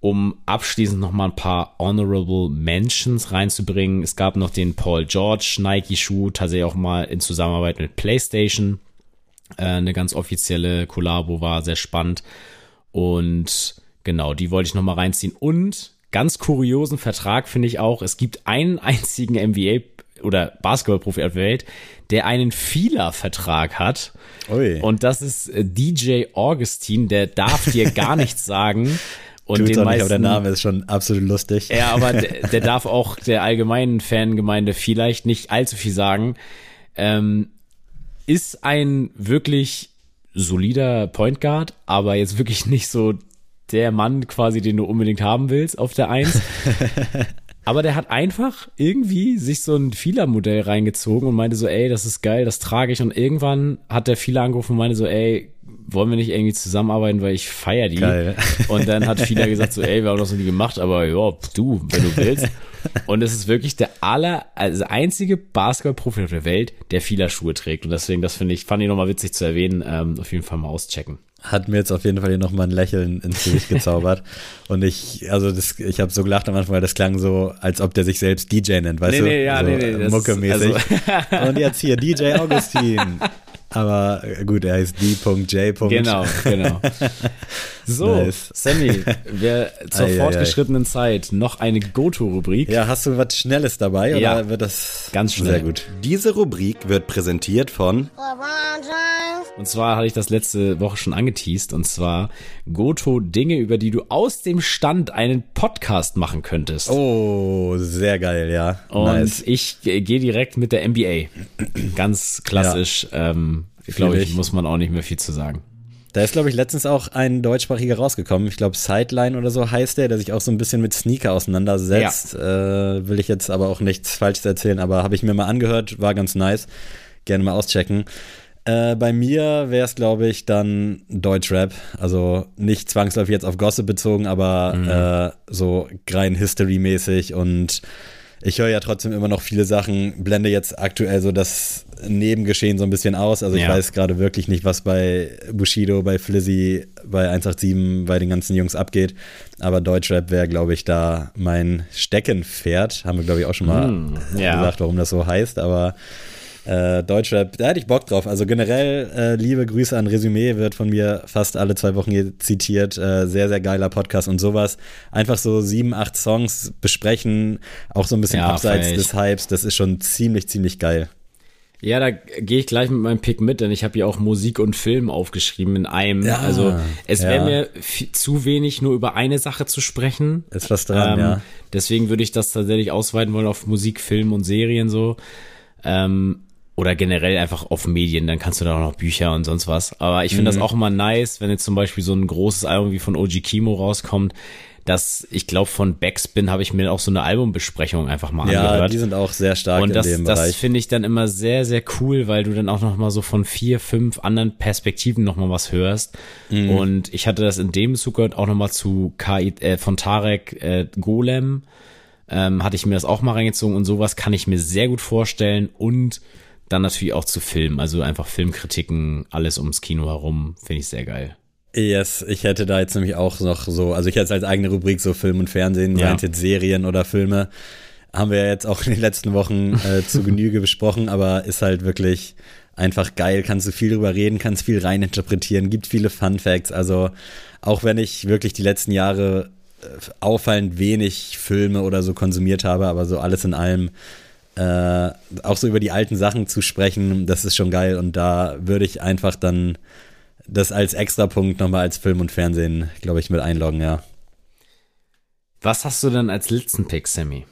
um abschließend noch mal ein paar Honorable Mentions reinzubringen. Es gab noch den Paul George Nike-Schuh, tatsächlich auch mal in Zusammenarbeit mit PlayStation. Äh, eine ganz offizielle Kollabo war sehr spannend. Und genau, die wollte ich noch mal reinziehen. Und ganz kuriosen Vertrag finde ich auch, es gibt einen einzigen NBA oder Basketballprofi auf der Welt, der einen Fehler-Vertrag hat. Ui. Und das ist äh, DJ Augustin, der darf dir gar *laughs* nichts sagen. Und Tut's den meisten, nicht, aber der Name ist schon absolut lustig. Ja, aber der, *laughs* der darf auch der allgemeinen Fangemeinde vielleicht nicht allzu viel sagen. Ähm, ist ein wirklich solider Point Guard, aber jetzt wirklich nicht so der Mann quasi, den du unbedingt haben willst auf der Eins. *laughs* Aber der hat einfach irgendwie sich so ein Fila-Modell reingezogen und meinte so, ey, das ist geil, das trage ich. Und irgendwann hat der Fila angerufen und meinte so, ey, wollen wir nicht irgendwie zusammenarbeiten, weil ich feier die. Geil. Und dann hat Fila gesagt so, ey, wir haben das noch nie gemacht, aber ja, du, wenn du willst. Und es ist wirklich der aller, also einzige Basketballprofi auf der Welt, der Fila-Schuhe trägt. Und deswegen, das finde ich, fand ich nochmal witzig zu erwähnen, ähm, auf jeden Fall mal auschecken hat mir jetzt auf jeden Fall hier nochmal ein Lächeln ins Gesicht *laughs* gezaubert. Und ich, also das, ich habe so gelacht am Anfang, weil das klang so, als ob der sich selbst DJ nennt, weißt nee, du? Nee, ja, so nee, nee, Mucke-mäßig. Also Und jetzt hier DJ *laughs* Augustin. Aber äh, gut, er heißt D.J. Genau, genau. *laughs* So, nice. Sammy, wir *laughs* zur ei, fortgeschrittenen ei, ei. Zeit noch eine Go-To-Rubrik. Ja, hast du was Schnelles dabei oder ja, wird das ganz schnell? Sehr gut. Diese Rubrik wird präsentiert von und zwar hatte ich das letzte Woche schon angeteased und zwar Goto Dinge, über die du aus dem Stand einen Podcast machen könntest. Oh, sehr geil, ja. Und nice. ich gehe direkt mit der NBA. Ganz klassisch. Ja. Ähm, glaube ich, muss man auch nicht mehr viel zu sagen. Da ist, glaube ich, letztens auch ein deutschsprachiger rausgekommen. Ich glaube, Sideline oder so heißt der, der sich auch so ein bisschen mit Sneaker auseinandersetzt. Ja. Äh, will ich jetzt aber auch nichts Falsches erzählen, aber habe ich mir mal angehört, war ganz nice. Gerne mal auschecken. Äh, bei mir wäre es, glaube ich, dann Deutschrap. Also nicht zwangsläufig jetzt auf Gossip bezogen, aber mhm. äh, so rein History-mäßig und ich höre ja trotzdem immer noch viele Sachen, blende jetzt aktuell so das Nebengeschehen so ein bisschen aus. Also ich ja. weiß gerade wirklich nicht, was bei Bushido, bei Flizzy, bei 187, bei den ganzen Jungs abgeht. Aber Deutschrap wäre, glaube ich, da mein Steckenpferd. Haben wir, glaube ich, auch schon mal mm, ja. gesagt, warum das so heißt. Aber äh, Deutschrap, da hätte ich Bock drauf. Also generell, äh, liebe Grüße an Resümee, wird von mir fast alle zwei Wochen hier zitiert. Äh, sehr, sehr geiler Podcast und sowas. Einfach so sieben, acht Songs besprechen, auch so ein bisschen ja, abseits des Hypes. Das ist schon ziemlich, ziemlich geil. Ja, da gehe ich gleich mit meinem Pick mit, denn ich habe ja auch Musik und Film aufgeschrieben in einem. Ja, also es wäre ja. mir zu wenig, nur über eine Sache zu sprechen. Ist was dran, ähm, ja. Deswegen würde ich das tatsächlich ausweiten wollen auf Musik, Film und Serien so. Ähm, oder generell einfach auf Medien, dann kannst du da auch noch Bücher und sonst was. Aber ich finde mhm. das auch immer nice, wenn jetzt zum Beispiel so ein großes Album wie von OG Kimo rauskommt, dass ich glaube von Backspin habe ich mir auch so eine Albumbesprechung einfach mal ja, angehört. Ja, die sind auch sehr stark und das, in dem Bereich. das finde ich dann immer sehr sehr cool, weil du dann auch noch mal so von vier, fünf anderen Perspektiven noch mal was hörst. Mhm. Und ich hatte das in dem Zug auch noch mal zu KI, äh, von Tarek äh, Golem ähm, hatte ich mir das auch mal reingezogen und sowas kann ich mir sehr gut vorstellen und dann natürlich auch zu Filmen, also einfach Filmkritiken, alles ums Kino herum, finde ich sehr geil. Yes, ich hätte da jetzt nämlich auch noch so, also ich hätte als eigene Rubrik so Film und Fernsehen, ja. jetzt Serien oder Filme, haben wir jetzt auch in den letzten Wochen äh, *laughs* zu Genüge besprochen, aber ist halt wirklich einfach geil, kannst du viel drüber reden, kannst viel reininterpretieren, gibt viele Fun Facts, also auch wenn ich wirklich die letzten Jahre äh, auffallend wenig Filme oder so konsumiert habe, aber so alles in allem äh, auch so über die alten Sachen zu sprechen, das ist schon geil und da würde ich einfach dann das als Extrapunkt nochmal als Film und Fernsehen, glaube ich, mit einloggen, ja. Was hast du denn als letzten Pick, Sammy?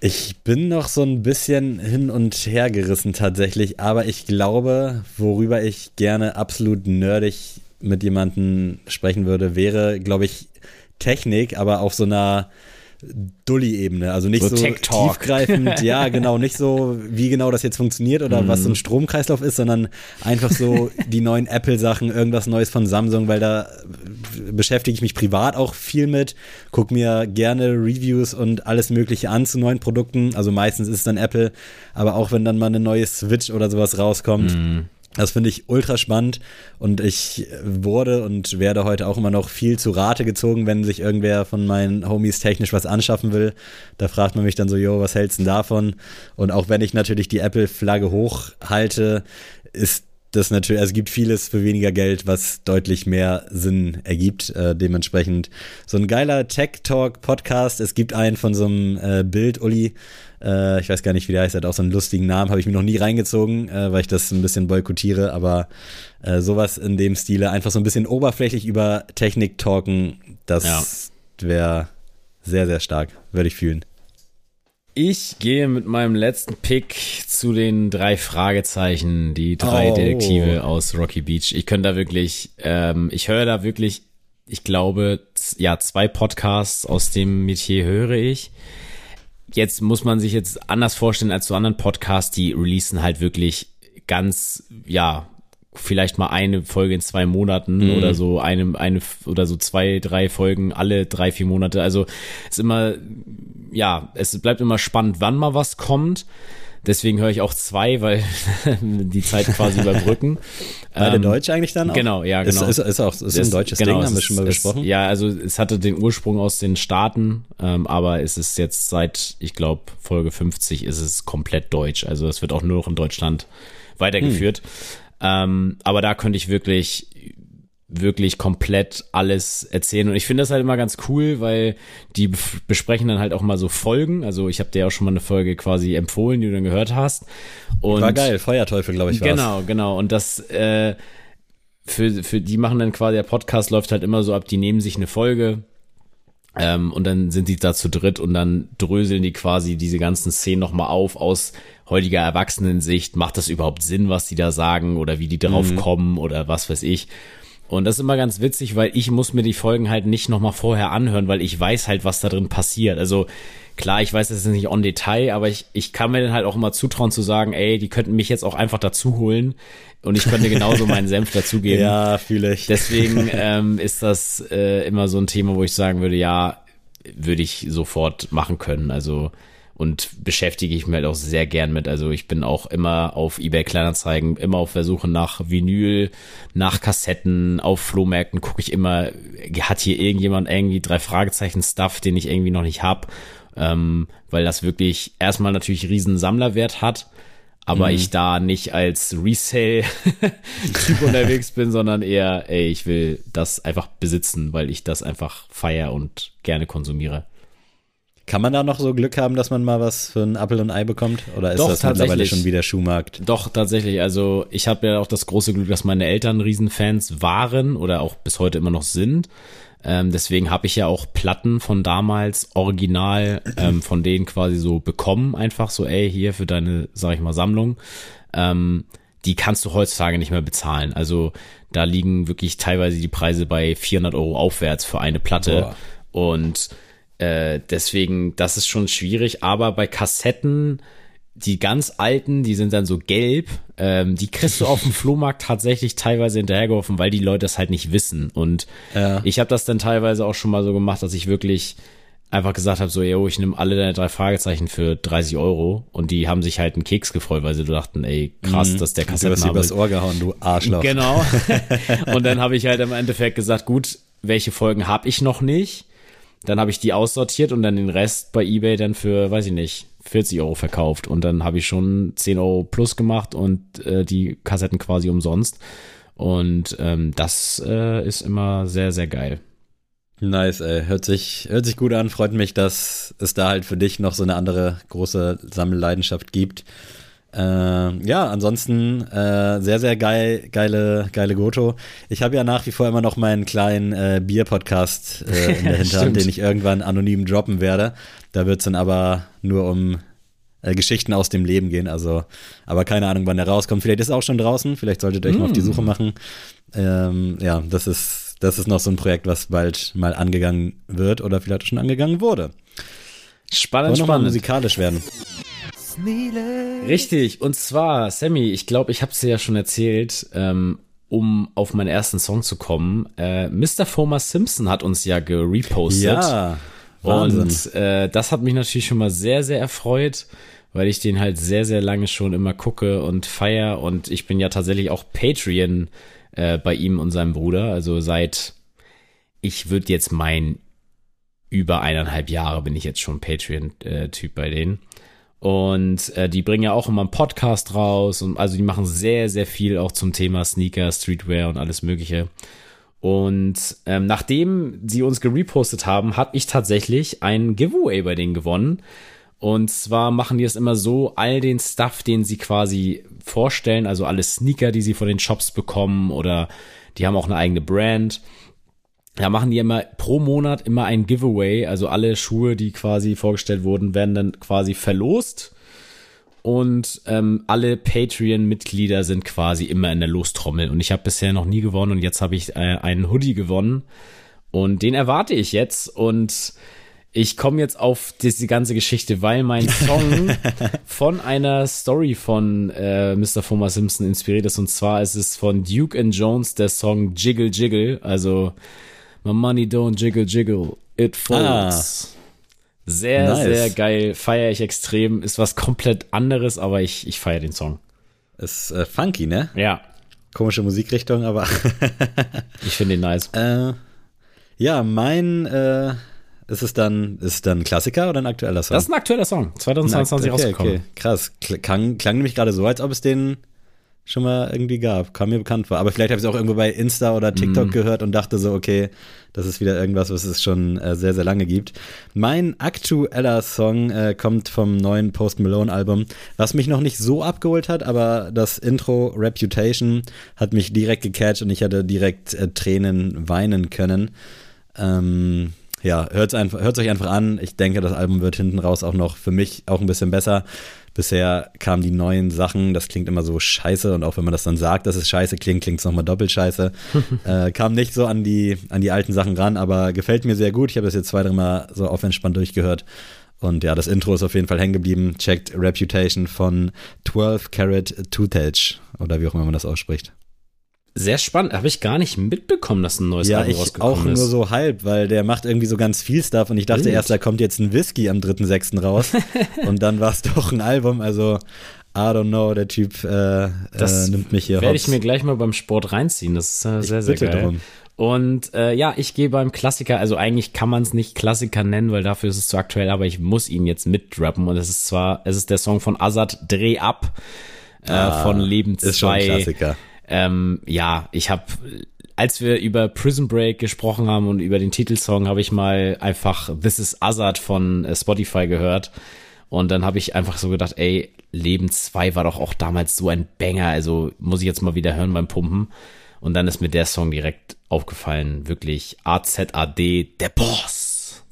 Ich bin noch so ein bisschen hin und her gerissen tatsächlich, aber ich glaube, worüber ich gerne absolut nerdig mit jemandem sprechen würde, wäre, glaube ich, Technik, aber auf so einer Dulli-Ebene, also nicht so, so tiefgreifend, *laughs* ja genau, nicht so, wie genau das jetzt funktioniert oder mm. was so ein mhm. Stromkreislauf ist, sondern einfach so die neuen Apple-Sachen, irgendwas Neues von Samsung, weil da beschäftige ich mich privat auch viel mit, guck mir gerne Reviews und alles Mögliche an zu neuen Produkten, also meistens ist es dann Apple, aber auch wenn dann mal eine neue Switch oder sowas rauskommt, mm das finde ich ultra spannend und ich wurde und werde heute auch immer noch viel zu Rate gezogen, wenn sich irgendwer von meinen Homies technisch was anschaffen will. Da fragt man mich dann so, jo, was hältst du davon? Und auch wenn ich natürlich die Apple-Flagge hochhalte, ist das natürlich, also es gibt vieles für weniger Geld, was deutlich mehr Sinn ergibt. Äh, dementsprechend so ein geiler Tech Talk Podcast. Es gibt einen von so einem äh, Bild, Uli. Äh, ich weiß gar nicht, wie der heißt. Er hat auch so einen lustigen Namen. Habe ich mir noch nie reingezogen, äh, weil ich das ein bisschen boykottiere. Aber äh, sowas in dem Stile, einfach so ein bisschen oberflächlich über Technik talken, das ja. wäre sehr, sehr stark. Würde ich fühlen. Ich gehe mit meinem letzten Pick zu den drei Fragezeichen, die drei oh. Detektive aus Rocky Beach. Ich könnte da wirklich, ähm, ich höre da wirklich, ich glaube, ja, zwei Podcasts aus dem Metier höre ich. Jetzt muss man sich jetzt anders vorstellen als zu anderen Podcasts, die releasen halt wirklich ganz, ja, vielleicht mal eine Folge in zwei Monaten mhm. oder so eine, eine oder so zwei, drei Folgen alle drei, vier Monate. Also ist immer, ja, es bleibt immer spannend, wann mal was kommt. Deswegen höre ich auch zwei, weil *laughs* die Zeit quasi *laughs* überbrücken. Beide ähm, Deutsch eigentlich dann auch? Genau, ja, genau. Ist, ist, ist auch ist ein deutsches genau, Ding, haben wir schon mal besprochen. ja, also es hatte den Ursprung aus den Staaten, ähm, aber es ist jetzt seit, ich glaube, Folge 50 ist es komplett deutsch. Also es wird auch nur noch in Deutschland weitergeführt. Hm. Ähm, aber da könnte ich wirklich wirklich komplett alles erzählen. Und ich finde das halt immer ganz cool, weil die besprechen dann halt auch mal so Folgen. Also ich habe dir auch schon mal eine Folge quasi empfohlen, die du dann gehört hast. Und war geil, Feuerteufel, glaube ich, war's. Genau, genau. Und das äh, für, für die machen dann quasi, der Podcast läuft halt immer so ab, die nehmen sich eine Folge, ähm, und dann sind die da zu dritt und dann dröseln die quasi diese ganzen Szenen nochmal auf aus heutiger Erwachsenensicht. Macht das überhaupt Sinn, was die da sagen oder wie die drauf mhm. kommen oder was weiß ich? Und das ist immer ganz witzig, weil ich muss mir die Folgen halt nicht nochmal vorher anhören, weil ich weiß halt, was da drin passiert. Also klar, ich weiß, das ist nicht on Detail, aber ich, ich kann mir dann halt auch immer zutrauen zu sagen, ey, die könnten mich jetzt auch einfach dazu holen und ich könnte genauso meinen Senf *laughs* dazugeben. Ja, fühle ich. Deswegen *laughs* ähm, ist das äh, immer so ein Thema, wo ich sagen würde, ja, würde ich sofort machen können. Also und beschäftige ich mich halt auch sehr gern mit. Also ich bin auch immer auf eBay Kleinanzeigen, immer auf der Suche nach Vinyl, nach Kassetten, auf Flohmärkten gucke ich immer, hat hier irgendjemand irgendwie drei Fragezeichen Stuff, den ich irgendwie noch nicht hab, ähm, weil das wirklich erstmal natürlich riesen Sammlerwert hat, aber mhm. ich da nicht als Resale-Typ *laughs* unterwegs bin, sondern eher, ey, ich will das einfach besitzen, weil ich das einfach feier und gerne konsumiere. Kann man da noch so Glück haben, dass man mal was für ein Apfel und Ei bekommt? Oder ist Doch, das mittlerweile schon wieder Schuhmarkt? Doch, tatsächlich. Also ich habe ja auch das große Glück, dass meine Eltern Riesenfans waren oder auch bis heute immer noch sind. Ähm, deswegen habe ich ja auch Platten von damals original ähm, von denen quasi so bekommen. Einfach so, ey, hier für deine, sag ich mal, Sammlung. Ähm, die kannst du heutzutage nicht mehr bezahlen. Also da liegen wirklich teilweise die Preise bei 400 Euro aufwärts für eine Platte. Boah. Und äh, deswegen, das ist schon schwierig. Aber bei Kassetten, die ganz alten, die sind dann so gelb. Ähm, die kriegst du auf dem Flohmarkt tatsächlich teilweise hinterhergeworfen, weil die Leute das halt nicht wissen. Und Ja. ich habe das dann teilweise auch schon mal so gemacht, dass ich wirklich einfach gesagt habe, so, yo, ich nehme alle deine drei Fragezeichen für 30 Euro. Und die haben sich halt einen Keks gefreut, weil sie dachten, ey, krass, dass der Hast du Kassettenhaber übers Ohr gehauen, du Arschloch. Genau. *laughs* Und dann habe ich halt im Endeffekt gesagt, gut, welche Folgen habe ich noch nicht? Dann habe ich die aussortiert und dann den Rest bei eBay dann für, weiß ich nicht, 40 Euro verkauft. Und dann habe ich schon 10 Euro plus gemacht und äh, die Kassetten quasi umsonst. Und ähm, das äh, ist immer sehr, sehr geil. Nice, ey. Hört sich, hört sich gut an. Freut mich, dass es da halt für dich noch so eine andere große Sammelleidenschaft gibt. Äh, ja, ansonsten äh, sehr, sehr geil, geile, geile Goto. Ich habe ja nach wie vor immer noch meinen kleinen äh, Bier-Podcast äh, *laughs* in der Hinterhand, den ich irgendwann anonym droppen werde. Da wird es dann aber nur um äh, Geschichten aus dem Leben gehen. Also, aber keine Ahnung, wann der rauskommt. Vielleicht ist er auch schon draußen. Vielleicht solltet ihr euch mal auf die Suche machen. Ähm, ja, das ist, das ist noch so ein Projekt, was bald mal angegangen wird oder vielleicht schon angegangen wurde. Spannend, Wollen noch mal spannend. musikalisch werden. Richtig, und zwar, Sammy, ich glaube, ich habe es dir ja schon erzählt, ähm, um auf meinen ersten Song zu kommen. Äh, Mr. Fomer Simpson hat uns ja gerepostet. Ja, Wahnsinn. Und äh, das hat mich natürlich schon mal sehr, sehr erfreut, weil ich den halt sehr, sehr lange schon immer gucke und feier. Und ich bin ja tatsächlich auch Patreon äh, bei ihm und seinem Bruder. Also seit, ich würde jetzt meinen, über eineinhalb Jahre bin ich jetzt schon Patreon-Typ bei denen. Und äh, die bringen ja auch immer einen Podcast raus und also die machen sehr, sehr viel auch zum Thema Sneaker, Streetwear und alles Mögliche. Und ähm, nachdem sie uns gerepostet haben, habe ich tatsächlich ein Giveaway bei denen gewonnen. Und zwar machen die es immer so, all den Stuff, den sie quasi vorstellen, also alle Sneaker, die sie von den Shops bekommen oder die haben auch eine eigene Brand. Da machen die immer pro Monat immer ein Giveaway, also alle Schuhe, die quasi vorgestellt wurden, werden dann quasi verlost. Und ähm, alle Patreon-Mitglieder sind quasi immer in der Lostrommel. Und ich habe bisher noch nie gewonnen und jetzt habe ich äh, einen Hoodie gewonnen. Und den erwarte ich jetzt. Und ich komme jetzt auf diese ganze Geschichte, weil mein *laughs* Song von einer Story von äh, Mr. Homer Simpson inspiriert ist. Und zwar ist es von Duke and Jones der Song Jiggle Jiggle. Also My money don't jiggle jiggle, it falls. Sehr, Nice. sehr geil. Feiere ich extrem. Ist was komplett anderes, aber ich, ich feiere den Song. Ist äh, funky, ne? Ja, Komische Musikrichtung, aber *laughs* ich finde ihn nice. äh, ja, mein äh, ist es dann, ist es dann ein Klassiker oder ein aktueller Song? Das ist ein aktueller Song. 2022 okay, rausgekommen. Okay, krass. Kl klang, klang nämlich gerade so, als ob es den schon mal irgendwie gab. Kam mir bekannt vor. Aber vielleicht habe ich es auch irgendwo bei Insta oder. TikTok gehört und dachte so, okay, das ist wieder irgendwas, was es schon äh, sehr, sehr lange gibt. Mein aktueller Song äh, kommt vom neuen Post Malone Album, was mich noch nicht so abgeholt hat, aber das Intro Reputation hat mich direkt gecatcht und ich hatte direkt äh, Tränen weinen können. Ähm, ja, einfach, hört's euch einfach an. Ich denke, das Album wird hinten raus auch noch für mich auch ein bisschen besser. Bisher kamen die neuen Sachen, das klingt immer so scheiße und auch wenn man das dann sagt, dass es scheiße klingt, klingt es nochmal doppelt scheiße. *laughs* äh, kam nicht so an die, an die alten Sachen ran, aber gefällt mir sehr gut. Ich habe das jetzt zwei, dreimal so auf entspannt durchgehört. Und ja, das Intro ist auf jeden Fall hängen geblieben. Checkt Reputation von 12 Carat Toothage oder wie auch immer man das ausspricht. Sehr spannend. Habe ich gar nicht mitbekommen, dass ein neues Ja, Album ich rausgekommen auch nur ist. so halb, weil der macht irgendwie so ganz viel Stuff und ich dachte Wild. erst, da kommt jetzt ein Whisky am 3.6. raus *laughs* und dann war es doch ein Album, also I don't know, der Typ äh, Das äh, nimmt mich hier Werde ich mir gleich mal beim Sport reinziehen. Das ist äh, sehr, sehr bitte geil. drum. Und äh, ja, ich gehe beim Klassiker, also eigentlich kann man es nicht Klassiker nennen, weil dafür ist es zu aktuell, aber ich muss ihn jetzt mitdrappen. Und es ist zwar, es ist der Song von Azad Dreh ab äh, von Leben 2. Ah, Ist schon ein Klassiker. Ähm, ja, ich habe als wir über Prison Break gesprochen haben und über den Titelsong, habe ich mal einfach This is Azad von äh, Spotify gehört. Und dann habe ich einfach so gedacht, ey, Leben 2 war doch auch damals so ein Banger, also muss ich jetzt mal wieder hören beim Pumpen. Und dann ist mir der Song direkt aufgefallen, wirklich AZAD, der Boss.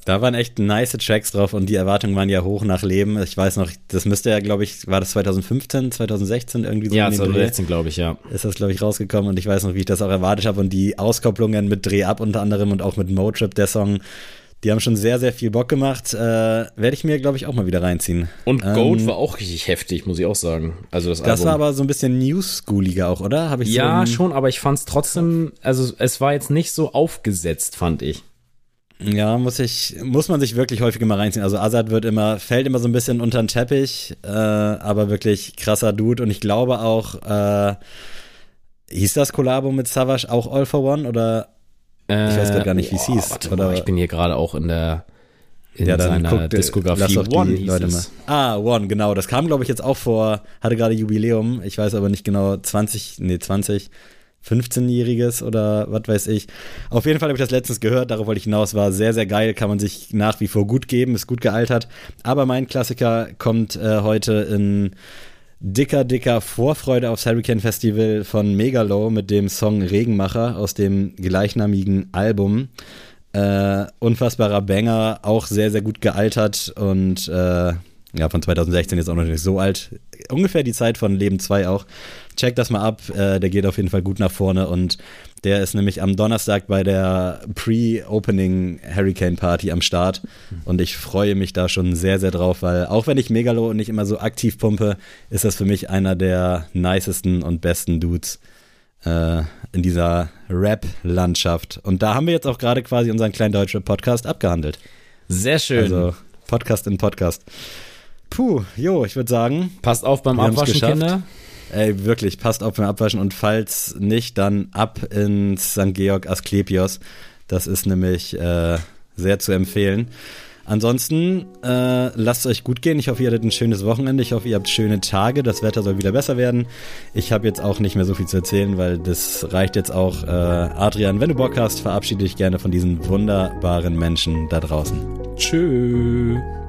Da waren echt nice Tracks drauf und die Erwartungen waren ja hoch nach Leben. Ich weiß noch, das müsste ja, glaube ich, war das 2015, 2016 irgendwie so? Ja, 2016, glaube ich, ja. Ist das, glaube ich, rausgekommen und ich weiß noch, wie ich das auch erwartet habe und die Auskopplungen mit Dreh ab unter anderem und auch mit Motrip, der Song, die haben schon sehr, sehr viel Bock gemacht. Äh, Werde ich mir, glaube ich, auch mal wieder reinziehen. Und Goat ähm, war auch richtig heftig, muss ich auch sagen. Also das, das Album. war aber so ein bisschen New-Schooliger auch, oder? Hab ich ja, so schon, aber ich fand es trotzdem, also es war jetzt nicht so aufgesetzt, fand ich. Ja, muss ich, muss man sich wirklich häufiger mal reinziehen. Also Azad wird immer, fällt immer so ein bisschen unter den Teppich, äh, aber wirklich krasser Dude. Und ich glaube auch, äh, hieß das Kollabo mit Savage auch All for One oder äh, ich weiß gerade gar nicht, wie es hieß. Oder? Mal, ich bin hier gerade auch in der in ja, dann seiner guck, Diskografie. Lass One die Leute mal. Ah, One, genau. Das kam, glaube ich, jetzt auch vor, hatte gerade Jubiläum. Ich weiß aber nicht genau, 20, nee, 20. 15-Jähriges oder was weiß ich. Auf jeden Fall habe ich das letztens gehört, darauf wollte ich hinaus, war sehr, sehr geil, kann man sich nach wie vor gut geben, ist gut gealtert. Aber mein Klassiker kommt äh, heute in dicker, dicker Vorfreude aufs Hurricane Festival von Megalo mit dem Song Regenmacher aus dem gleichnamigen Album. Äh, unfassbarer Banger, auch sehr, sehr gut gealtert und äh, ja, von 2016 jetzt auch noch nicht so alt. Ungefähr die Zeit von Leben 2 auch. Check das mal ab, äh, der geht auf jeden Fall gut nach vorne und der ist nämlich am Donnerstag bei der Pre-Opening Hurricane Party am Start und ich freue mich da schon sehr, sehr drauf, weil auch wenn ich Megalo nicht immer so aktiv pumpe, ist das für mich einer der nicesten und besten Dudes äh, in dieser Rap-Landschaft. Und da haben wir jetzt auch gerade quasi unseren kleinen deutschen Podcast abgehandelt. Sehr schön. Also Podcast in Podcast. Puh, jo, ich würde sagen. Passt auf beim Abwaschen, Kinder. Ey, wirklich, passt auf beim Abwaschen und falls nicht, dann ab ins St. Georg Asklepios. Das ist nämlich äh, sehr zu empfehlen. Ansonsten äh, lasst es euch gut gehen. Ich hoffe, ihr hattet ein schönes Wochenende. Ich hoffe, ihr habt schöne Tage. Das Wetter soll wieder besser werden. Ich habe jetzt auch nicht mehr so viel zu erzählen, weil das reicht jetzt auch. Äh, Adrian, wenn du Bock hast, verabschiede dich gerne von diesen wunderbaren Menschen da draußen. Tschüss.